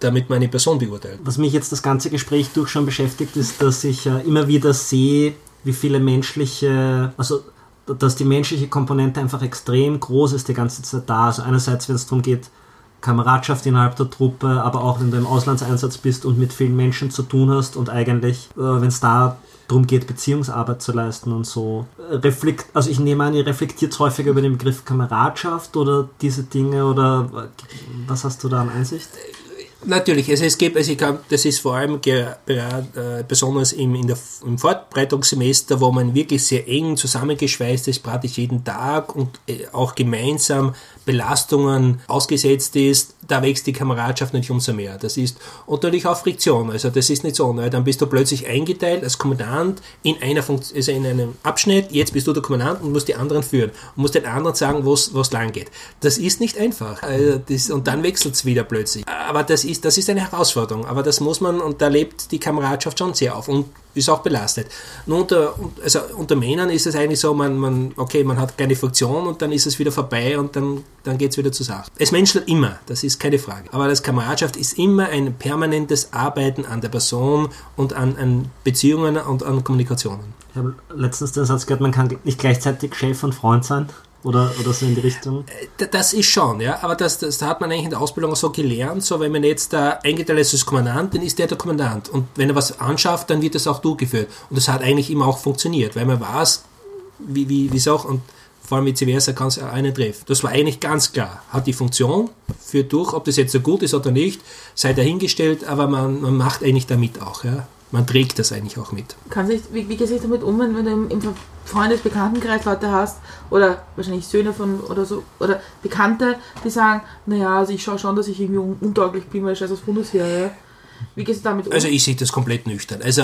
damit man eine Person beurteilt.
Was mich jetzt das ganze Gespräch durch schon beschäftigt, ist, dass ich äh, immer wieder sehe, wie viele menschliche, also dass die menschliche Komponente einfach extrem groß ist die ganze Zeit da. Also einerseits, wenn es darum geht, Kameradschaft innerhalb der Truppe, aber auch wenn du im Auslandseinsatz bist und mit vielen Menschen zu tun hast und eigentlich, äh, wenn es da darum geht, Beziehungsarbeit zu leisten und so. Reflekt, also ich nehme an, ihr reflektiert häufiger über den Begriff Kameradschaft oder diese Dinge oder äh, was hast du da an Einsicht?
Natürlich, also es gibt, also ich glaube, das ist vor allem äh, besonders im, in der, im Fortbreitungssemester, wo man wirklich sehr eng zusammengeschweißt ist, praktisch jeden Tag und äh, auch gemeinsam Belastungen ausgesetzt ist, da wächst die Kameradschaft natürlich umso mehr. Das ist und natürlich auch Friktion. Also das ist nicht so, ne? dann bist du plötzlich eingeteilt als Kommandant in einer Funktion, also in einem Abschnitt. Jetzt bist du der Kommandant und musst die anderen führen und musst den anderen sagen, wo es lang geht. Das ist nicht einfach. Also das, und dann wechselt es wieder plötzlich. Aber das ist, das ist eine Herausforderung. Aber das muss man und da lebt die Kameradschaft schon sehr auf. Und ist auch belastet. Nur unter, also unter Männern ist es eigentlich so, man, man, okay, man hat keine Funktion und dann ist es wieder vorbei und dann, dann geht es wieder zur Sache. Es menschelt immer, das ist keine Frage. Aber das Kameradschaft ist immer ein permanentes Arbeiten an der Person und an, an Beziehungen und an Kommunikationen.
Ich habe letztens den Satz gehört, man kann nicht gleichzeitig Chef und Freund sein. Oder, oder so in die Richtung?
Äh, das ist schon, ja. Aber das, das hat man eigentlich in der Ausbildung so gelernt. So, wenn man jetzt da eingeteilt ist als Kommandant, dann ist der der Kommandant. Und wenn er was anschafft, dann wird das auch durchgeführt. Und das hat eigentlich immer auch funktioniert, weil man weiß, wie, wie, wie es auch. Und vor allem vice versa kann es einen treffen. Das war eigentlich ganz klar. Hat die Funktion, führt durch, ob das jetzt so gut ist oder nicht, sei dahingestellt, aber man, man macht eigentlich damit auch. Ja. Man trägt das eigentlich auch mit.
Kann sich, wie, wie gehst du damit um, wenn, du im, im Freundes-, Bekanntenkreis Leute hast oder wahrscheinlich Söhne von oder so oder Bekannte, die sagen, naja, also ich schaue schon, dass ich irgendwie un untauglich bin, weil ich scheiß aus Bundesheer. Ja. Wie gehst du damit um?
Also ich sehe das komplett nüchtern. Also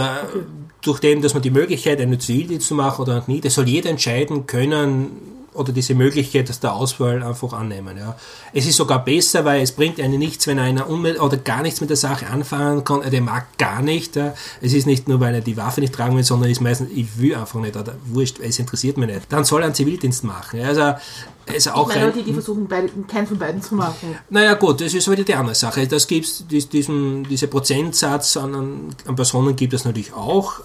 durch dem, dass man die Möglichkeit, einen Zivildienst zu machen oder nicht, das soll jeder entscheiden können oder diese Möglichkeit der Auswahl einfach annehmen. Ja. Es ist sogar besser, weil es bringt einen nichts, wenn einer oder gar nichts mit der Sache anfangen kann, der mag gar nicht. Ja. Es ist nicht nur, weil er die Waffe nicht tragen will, sondern ist meistens, ich will einfach nicht oder wurscht, es interessiert mich nicht. Dann soll er einen Zivildienst machen. Ja. Also, also auch
ich meine, Leute, die versuchen, beide, keinen von beiden zu machen.
naja gut, das ist wieder die andere Sache. Das gibt's, dies, diesen, diese Prozentsatz an, an Personen gibt es natürlich auch,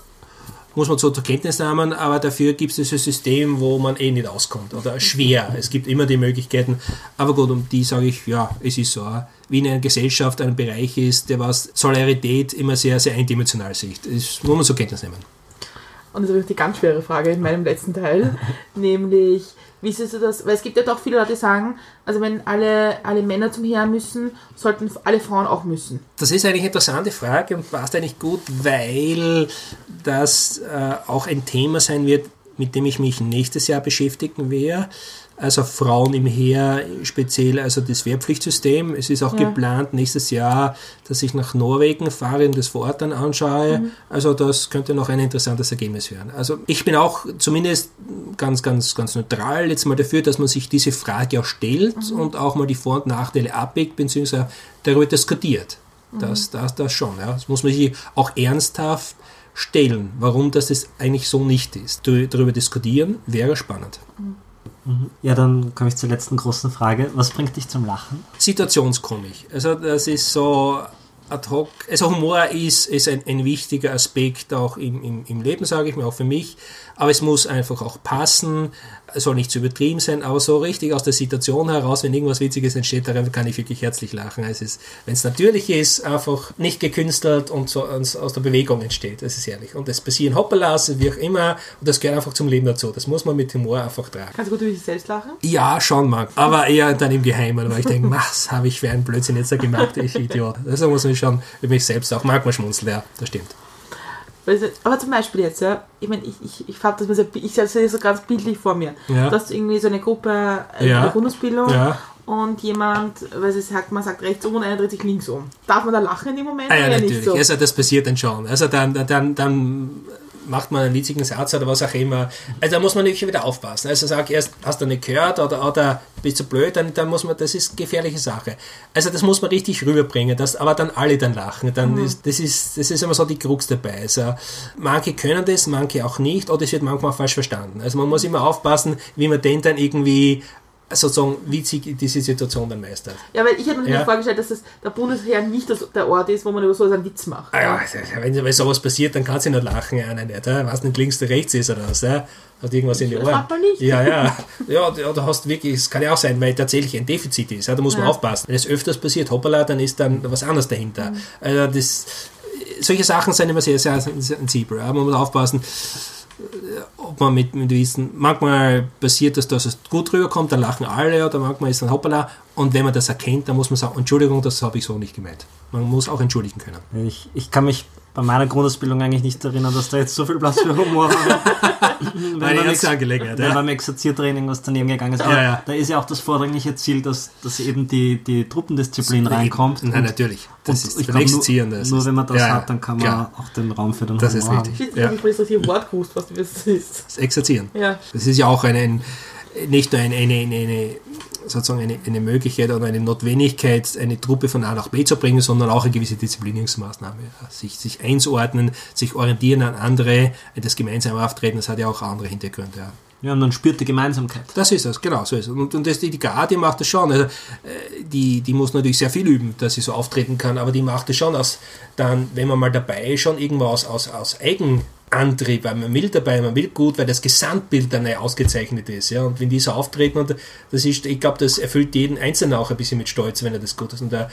muss man so zur Kenntnis nehmen, aber dafür gibt es dieses System, wo man eh nicht auskommt oder schwer. Es gibt immer die Möglichkeiten, aber gut, um die sage ich, ja, es ist so, wie in einer Gesellschaft ein Bereich ist, der was Solidarität immer sehr, sehr eindimensional sieht. Das muss man zur Kenntnis nehmen.
Und das ist die ganz schwere Frage in meinem letzten Teil, nämlich, wie siehst du das? Weil es gibt ja doch viele Leute, die sagen, also wenn alle, alle Männer zum Heer müssen, sollten alle Frauen auch müssen.
Das ist eigentlich eine interessante Frage und passt eigentlich gut, weil das äh, auch ein Thema sein wird, mit dem ich mich nächstes Jahr beschäftigen werde. Also Frauen im Heer, speziell also das Wehrpflichtsystem. Es ist auch
Ja.
geplant nächstes Jahr, dass ich nach Norwegen fahre und das vor Ort dann anschaue. Also das könnte noch ein interessantes Ergebnis werden. Also ich bin auch zumindest ganz, ganz, ganz neutral jetzt mal dafür, dass man sich diese Frage auch stellt und auch mal die Vor- und Nachteile abwägt, beziehungsweise darüber diskutiert. Das, das, das schon. Ja. Das muss man sich auch ernsthaft stellen, warum das das eigentlich so nicht ist. Darüber diskutieren wäre spannend.
Ja, dann komme ich zur letzten großen Frage. Was bringt dich zum Lachen?
Situationskomik. Also das ist so ad hoc. Also Humor ist, ist ein, ein wichtiger Aspekt auch im, im, im Leben, sage ich mir, auch für mich. Aber es muss einfach auch passen, es soll nicht zu übertrieben sein, aber so richtig aus der Situation heraus, wenn irgendwas Witziges entsteht, darüber kann ich wirklich herzlich lachen. Es ist, wenn es natürlich ist, einfach nicht gekünstelt und so aus, der Bewegung entsteht. Das ist ehrlich. Und es passieren Hoppalas, wie auch immer, und das gehört einfach zum Leben dazu. Das muss man mit Humor einfach tragen.
Kannst du gut über dich selbst lachen?
Ja, schon mag. Aber eher dann im Geheimen, weil ich denke, was habe ich für einen Blödsinn jetzt da gemacht, ich Idiot. Also muss man schon über mich selbst auch manchmal schmunzeln, ja, das stimmt.
Aber zum Beispiel jetzt, ja, ich meine, ich, ich, ich fand das mal so, ich sehe das so ganz bildlich vor mir.
Ja.
Du hast irgendwie so eine Gruppe äh,
Ja.
in der Bundesbildung
Ja.
und jemand, weil sie sagt, man sagt rechts um und einer dreht sich links um. Darf man da lachen in dem Moment
Ah ja, natürlich.
nicht so?
Also das passiert dann schon. Also dann, dann, dann macht man einen witzigen Satz oder was auch immer. Also da muss man natürlich wieder aufpassen. Also sag erst, hast du nicht gehört oder, oder bist du blöd, dann, dann muss man, das ist gefährliche Sache. Also das muss man richtig rüberbringen, dass aber dann alle dann lachen. Dann ist, das ist, das ist immer so die Krux dabei. Also manche können das, manche auch nicht oder es wird manchmal falsch verstanden. Also man muss immer aufpassen, wie man den dann irgendwie sozusagen witzig diese Situation dann meistert.
Ja, weil ich habe mir
Ja.
vorgestellt, dass das der Bundesheer nicht das, der Ort ist, wo man über so einen Witz macht.
Ah ja, wenn, wenn sowas passiert, dann kannst du nicht lachen. Ja, nein, nicht. Ja. Was nicht links oder rechts ist oder was. Ja. Hat irgendwas in die
Das
Ohren.
man nicht.
Ja, ja. Ja, du hast wirklich, es kann ja auch sein, weil tatsächlich ein Defizit ist. Ja, da muss man
Ja.
aufpassen. Wenn es öfters passiert, hoppala, dann ist dann was anderes dahinter.
Mhm.
Also das, solche Sachen sind immer sehr, sehr sensibel. Ja. Man muss aufpassen, ob man mit, mit Wissen, manchmal passiert das, dass es gut rüberkommt, dann lachen alle oder manchmal ist dann hoppala. Und wenn man das erkennt, dann muss man sagen, Entschuldigung, das habe ich so nicht gemeint. Man muss auch entschuldigen können.
Ich, ich kann mich bei meiner Grundausbildung eigentlich nicht erinnern, dass da jetzt so viel Platz für Humor war. Wenn
Eine
beim
ernste
Ex-
Angelegenheit,
wenn
ja.
beim Exerziertraining was daneben gegangen ist. Aber
Ja, ja.
da ist ja auch das vordringliche Ziel, dass, dass eben die, die Truppendisziplin reinkommt.
Nein,
Und-
natürlich. Das
und
ist
ich glaub,
Exerzieren.
Nur,
Das
nur
ist,
wenn man das
ja, ja,
hat, dann kann man
klar.
auch den Raum für den
Das
Humor
ist
haben.
richtig.
Ich
Ja.
habe ja. das hier Wort gewusst, was das ist.
Das Exerzieren.
Ja.
Das ist ja auch eine, ein- nicht nur eine, eine, eine, eine sozusagen eine, eine Möglichkeit oder eine Notwendigkeit, eine Truppe von A nach B zu bringen, sondern auch eine gewisse Disziplinierungsmaßnahme. Sich, sich einzuordnen, sich orientieren an andere, das gemeinsame Auftreten, das hat ja auch andere Hintergründe. Ja.
Ja, und man spürt die Gemeinsamkeit.
Das ist das, genau, so ist es. Und, und das, die, die GA, die macht das schon. Also, äh, die, die muss natürlich sehr viel üben, dass sie so auftreten kann, aber die macht das schon aus, dann, wenn man mal dabei ist, schon irgendwo aus, aus, aus Eigenantrieb, weil man will dabei, man will gut, weil das Gesamtbild dann ausgezeichnet ist. Ja? Und wenn die so auftreten, und das ist, ich glaube, das erfüllt jeden Einzelnen auch ein bisschen mit Stolz, wenn er das gut ist. Und Da,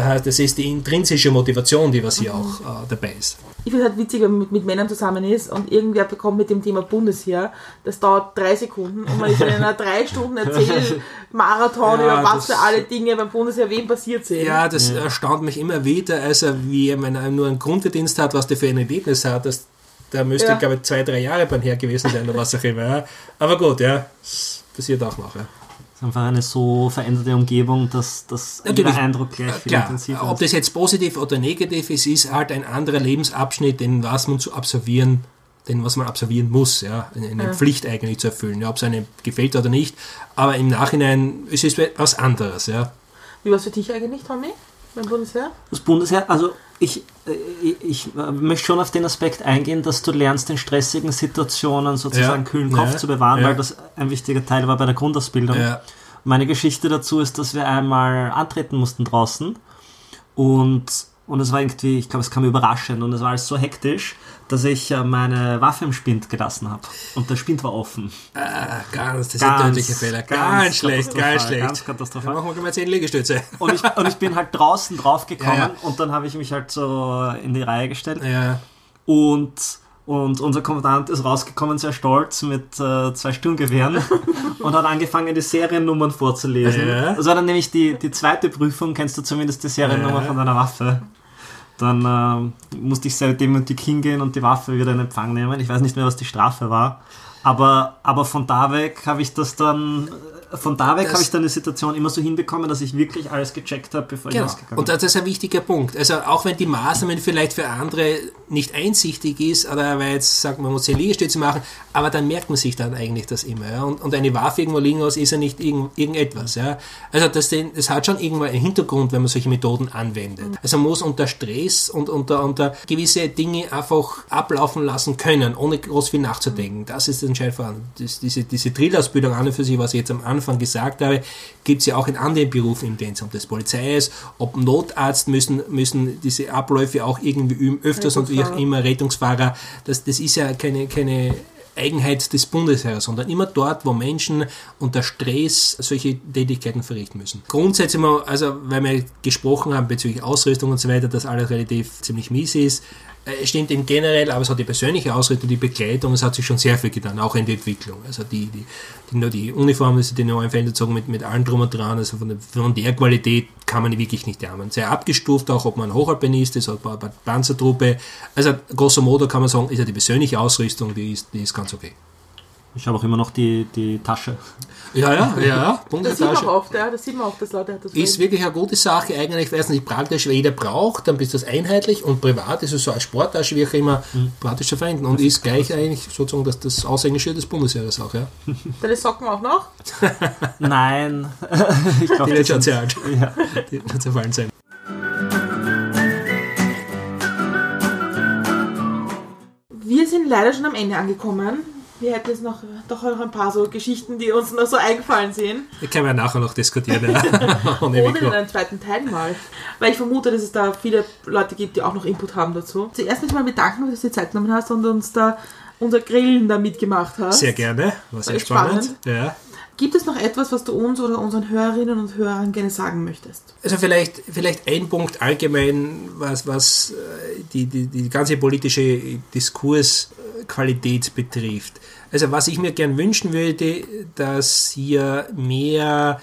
das ist die intrinsische Motivation, die was hier auch äh, dabei ist.
Ich finde es halt witzig, wenn man mit, mit Männern zusammen ist und irgendwer bekommt mit dem Thema Bundesheer, das dauert drei Sekunden und man ist in einer drei Stunden Erzähl-Marathon
Ja,
über was für alle Dinge beim Bundesheer wem passiert sind.
Ja, das erstaunt mich immer wieder, also wie wenn er nur einen Grundverdienst hat, was der für ein Ergebnis hat. Das, da müsste,
Ja.
glaube ich, zwei, drei Jahre beim Her gewesen sein oder was auch immer. Ja. Aber gut, ja, das passiert auch noch. Ja.
Es ist einfach eine so veränderte Umgebung, dass, dass
Natürlich.
jeder Eindruck gleich viel
Klar,
intensiver
ob
ist.
das jetzt positiv oder negativ ist, ist halt ein anderer Lebensabschnitt, den was man zu absolvieren, den was man absolvieren muss, ja, eine, eine Pflicht eigentlich zu erfüllen, ja, ob es einem gefällt oder nicht. Aber im Nachhinein ist es was anderes, ja.
Wie war es für dich eigentlich, Tommy, beim Bundesheer?
Das Bundesheer, also ich, äh, ich, ich äh, möchte schon auf den Aspekt eingehen, dass du lernst, in stressigen Situationen sozusagen
Ja.
kühlen Kopf
Ja.
zu bewahren,
Ja.
weil das ein wichtiger Teil war bei der Grundausbildung.
ja.
Meine Geschichte dazu ist, dass wir einmal antreten mussten draußen und, und es war irgendwie, ich glaube, es kam überraschend und es war alles so hektisch, dass ich äh, meine Waffe im Spind gelassen habe. Und der Spind war offen.
Ah, ganz, das
Ganz,
ein tödlicher Fehler. Ganz,
ganz
schlecht, ganz schlecht.
ganz
Dann
katastrophal.
machen wir mal 10 Liegestütze.
Und ich, und ich bin halt draußen draufgekommen
Ja, ja.
und dann habe ich mich halt so in die Reihe gestellt.
Ja.
Und, und unser Kommandant ist rausgekommen, sehr stolz, mit äh, zwei Sturmgewehren und hat angefangen, die Seriennummern vorzulesen.
Ja.
Das war dann nämlich die, die zweite Prüfung, kennst du zumindest die Seriennummer von deiner Waffe. Dann ähm, musste ich sehr demütig hingehen und die Waffe wieder in Empfang nehmen. Ich weiß nicht mehr, was die Strafe war. Aber, aber von da weg habe ich das dann, von da weg habe ich dann die Situation immer so hinbekommen, dass ich wirklich alles gecheckt habe, bevor ich
Genau.
rausgegangen
Und
bin.
das ist ein wichtiger Punkt. Also auch wenn die Maßnahmen vielleicht für andere nicht einsichtig ist, oder weil jetzt sagt man, man muss Liegestütze machen, aber dann merkt man sich dann eigentlich das immer. Ja? Und, und eine Waffe irgendwo liegen aus ist ja nicht irgend, irgendetwas. Ja? Also das, das hat schon irgendwo einen Hintergrund, wenn man solche Methoden anwendet. Also man muss unter Stress und unter, unter gewisse Dinge einfach ablaufen lassen können, ohne groß viel nachzudenken. Das ist entscheidend. Das, diese, diese Drillausbildung an und für sich, was ich jetzt am Anfang gesagt habe, gibt es ja auch in anderen Berufen, denen es ob das Polizei ist, ob Notarzt müssen, müssen diese Abläufe auch irgendwie üben, öfters und wie auch immer, Rettungsfahrer. Das, das ist ja keine, keine Eigenheit des Bundesheers, sondern immer dort, wo Menschen unter Stress solche Tätigkeiten verrichten müssen. Grundsätzlich mal, also weil wir gesprochen haben bezüglich Ausrüstung und so weiter, dass alles relativ ziemlich mies ist, äh, stimmt eben generell, aber es hat die persönliche Ausrüstung, die Begleitung, es hat sich schon sehr viel getan, auch in der Entwicklung. Also die, die, die, nur die Uniform, also die neuen Feldzogen mit, mit allem drum und dran, also von der, von der Qualität kann man wirklich nicht jammern. Sehr abgestuft, auch ob man Hochalpinist ist, ob man Panzertruppe. Also grosso modo kann man sagen, ist ja die persönliche Ausrüstung, die ist, die ist ganz okay.
Ich habe auch immer noch die, die Tasche.
Ja, ja, ja,
Das sieht man
Bundestasche.
auch oft, ja, das sieht man auch, dass Leute das
Ist wirklich eine gute Sache, eigentlich, weil es nicht praktisch, weil jeder braucht, dann bist du das einheitlich und privat ist es so als Sporttasche, wie auch immer, praktisch zu verwenden und ist gleich eigentlich sozusagen das, das Aushängeschild des Bundesheeres auch, ja.
Deine Socken auch noch?
Nein. ich glaube,
Die wird schon sehr alt.
Ja.
Die wird zerfallen sein.
Wir sind leider schon am Ende angekommen. Wir hätten jetzt noch, doch noch ein paar so Geschichten, die uns noch so eingefallen sind.
Die können wir nachher noch diskutieren. Ja. Ohne
Ohne in einem zweiten Teil mal. Weil ich vermute, dass es da viele Leute gibt, die auch noch Input haben dazu. Zuerst möchte ich mal bedanken, dass du die Zeit genommen hast und uns da unser Grillen da mitgemacht hast.
Sehr gerne, war sehr spannend.
spannend.
Ja.
Gibt es noch etwas, was du uns oder unseren Hörerinnen und Hörern gerne sagen möchtest?
Also vielleicht, vielleicht ein Punkt allgemein, was, was äh, die, die, die ganze politische Diskursqualität betrifft. Also was ich mir gern wünschen würde, dass hier mehr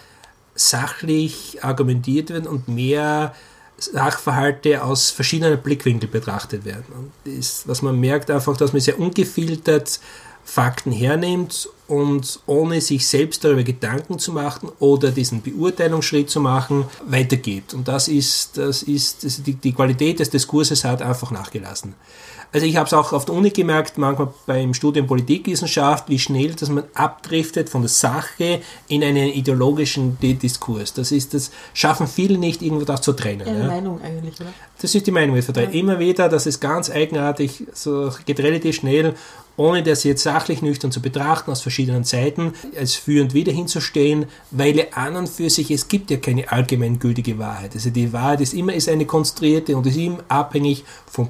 sachlich argumentiert wird und mehr Sachverhalte aus verschiedenen Blickwinkeln betrachtet werden. Und das, was man merkt einfach, dass man sehr ungefiltert Fakten hernimmt und ohne sich selbst darüber Gedanken zu machen oder diesen Beurteilungsschritt zu machen, weitergibt. Und das ist, das ist, das die, die Qualität des Diskurses hat einfach nachgelassen. Also ich habe es auch auf der Uni gemerkt, manchmal beim Studium Politikwissenschaft, wie schnell, dass man abdriftet von der Sache in einen ideologischen Di- Diskurs. Das ist, das schaffen viele nicht, irgendwo das zu trennen.
Eine
ja.
Meinung eigentlich, oder?
Das ist die Meinung, die ich vertrete. Immer wieder, das ist ganz eigenartig, so geht relativ schnell, ohne das jetzt sachlich nüchtern zu betrachten, aus verschiedenen Seiten, als für und wieder hinzustehen, weil ja an und für sich, es gibt ja keine allgemeingültige Wahrheit. Also die Wahrheit ist immer ist eine konstruierte und ist immer abhängig vom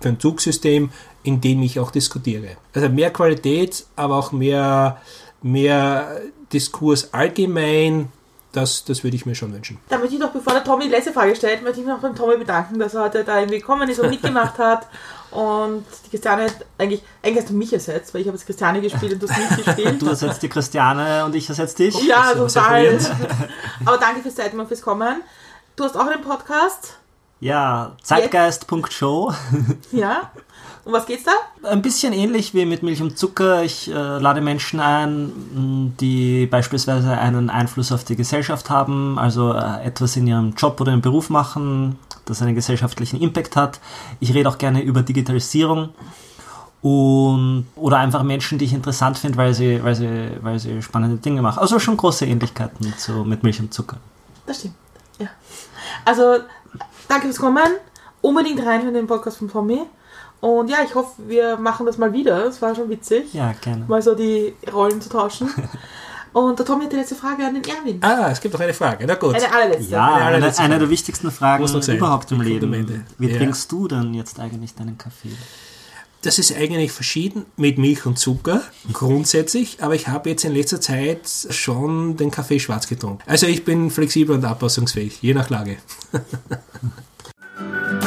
Prinzip, vom Zugsystem, in dem ich auch diskutiere. Also mehr Qualität, aber auch mehr, mehr Diskurs allgemein, das, das würde ich mir schon wünschen.
Da möchte ich noch, bevor der Tommy die letzte Frage stellt, möchte ich mich noch beim Tommy bedanken, dass er heute da irgendwie gekommen ist und mitgemacht hat. Und die Christiane, eigentlich, eigentlich hast du mich ersetzt, weil ich habe jetzt Christiane gespielt und du hast mich gespielt.
Du ersetzt die Christiane und ich ersetze dich.
ja, total. Aber danke fürs Zeit und fürs Kommen. Du hast auch einen Podcast.
Ja, zeitgeist.show.
Ja. Um was geht's da?
Ein bisschen ähnlich wie mit Milch und Zucker. Ich äh, lade Menschen ein, die beispielsweise einen Einfluss auf die Gesellschaft haben, also äh, etwas in ihrem Job oder im Beruf machen, das einen gesellschaftlichen Impact hat. Ich rede auch gerne über Digitalisierung und oder einfach Menschen, die ich interessant finde, weil sie, weil sie, weil sie spannende Dinge machen. Also schon große Ähnlichkeiten zu, mit Milch und Zucker.
Das stimmt. Ja. Also, danke fürs Kommen. Unbedingt rein in den Podcast von Tommy. Und ja, ich hoffe, wir machen das mal wieder. Es war schon witzig,
Ja, gerne.
mal so die Rollen zu tauschen. Und der Tommy hat die letzte Frage an den Erwin.
Ah, es gibt noch eine Frage. Na gut.
Eine allerletzte.
Ja,
Eine
eine,
allerletzte
eine
Frage.
der wichtigsten Fragen überhaupt im Leben. Wie
Ja.
trinkst du denn jetzt eigentlich deinen Kaffee?
Das ist eigentlich verschieden mit Milch und Zucker, grundsätzlich, aber ich habe jetzt in letzter Zeit schon den Kaffee schwarz getrunken. Also ich bin flexibel und anpassungsfähig, je nach Lage.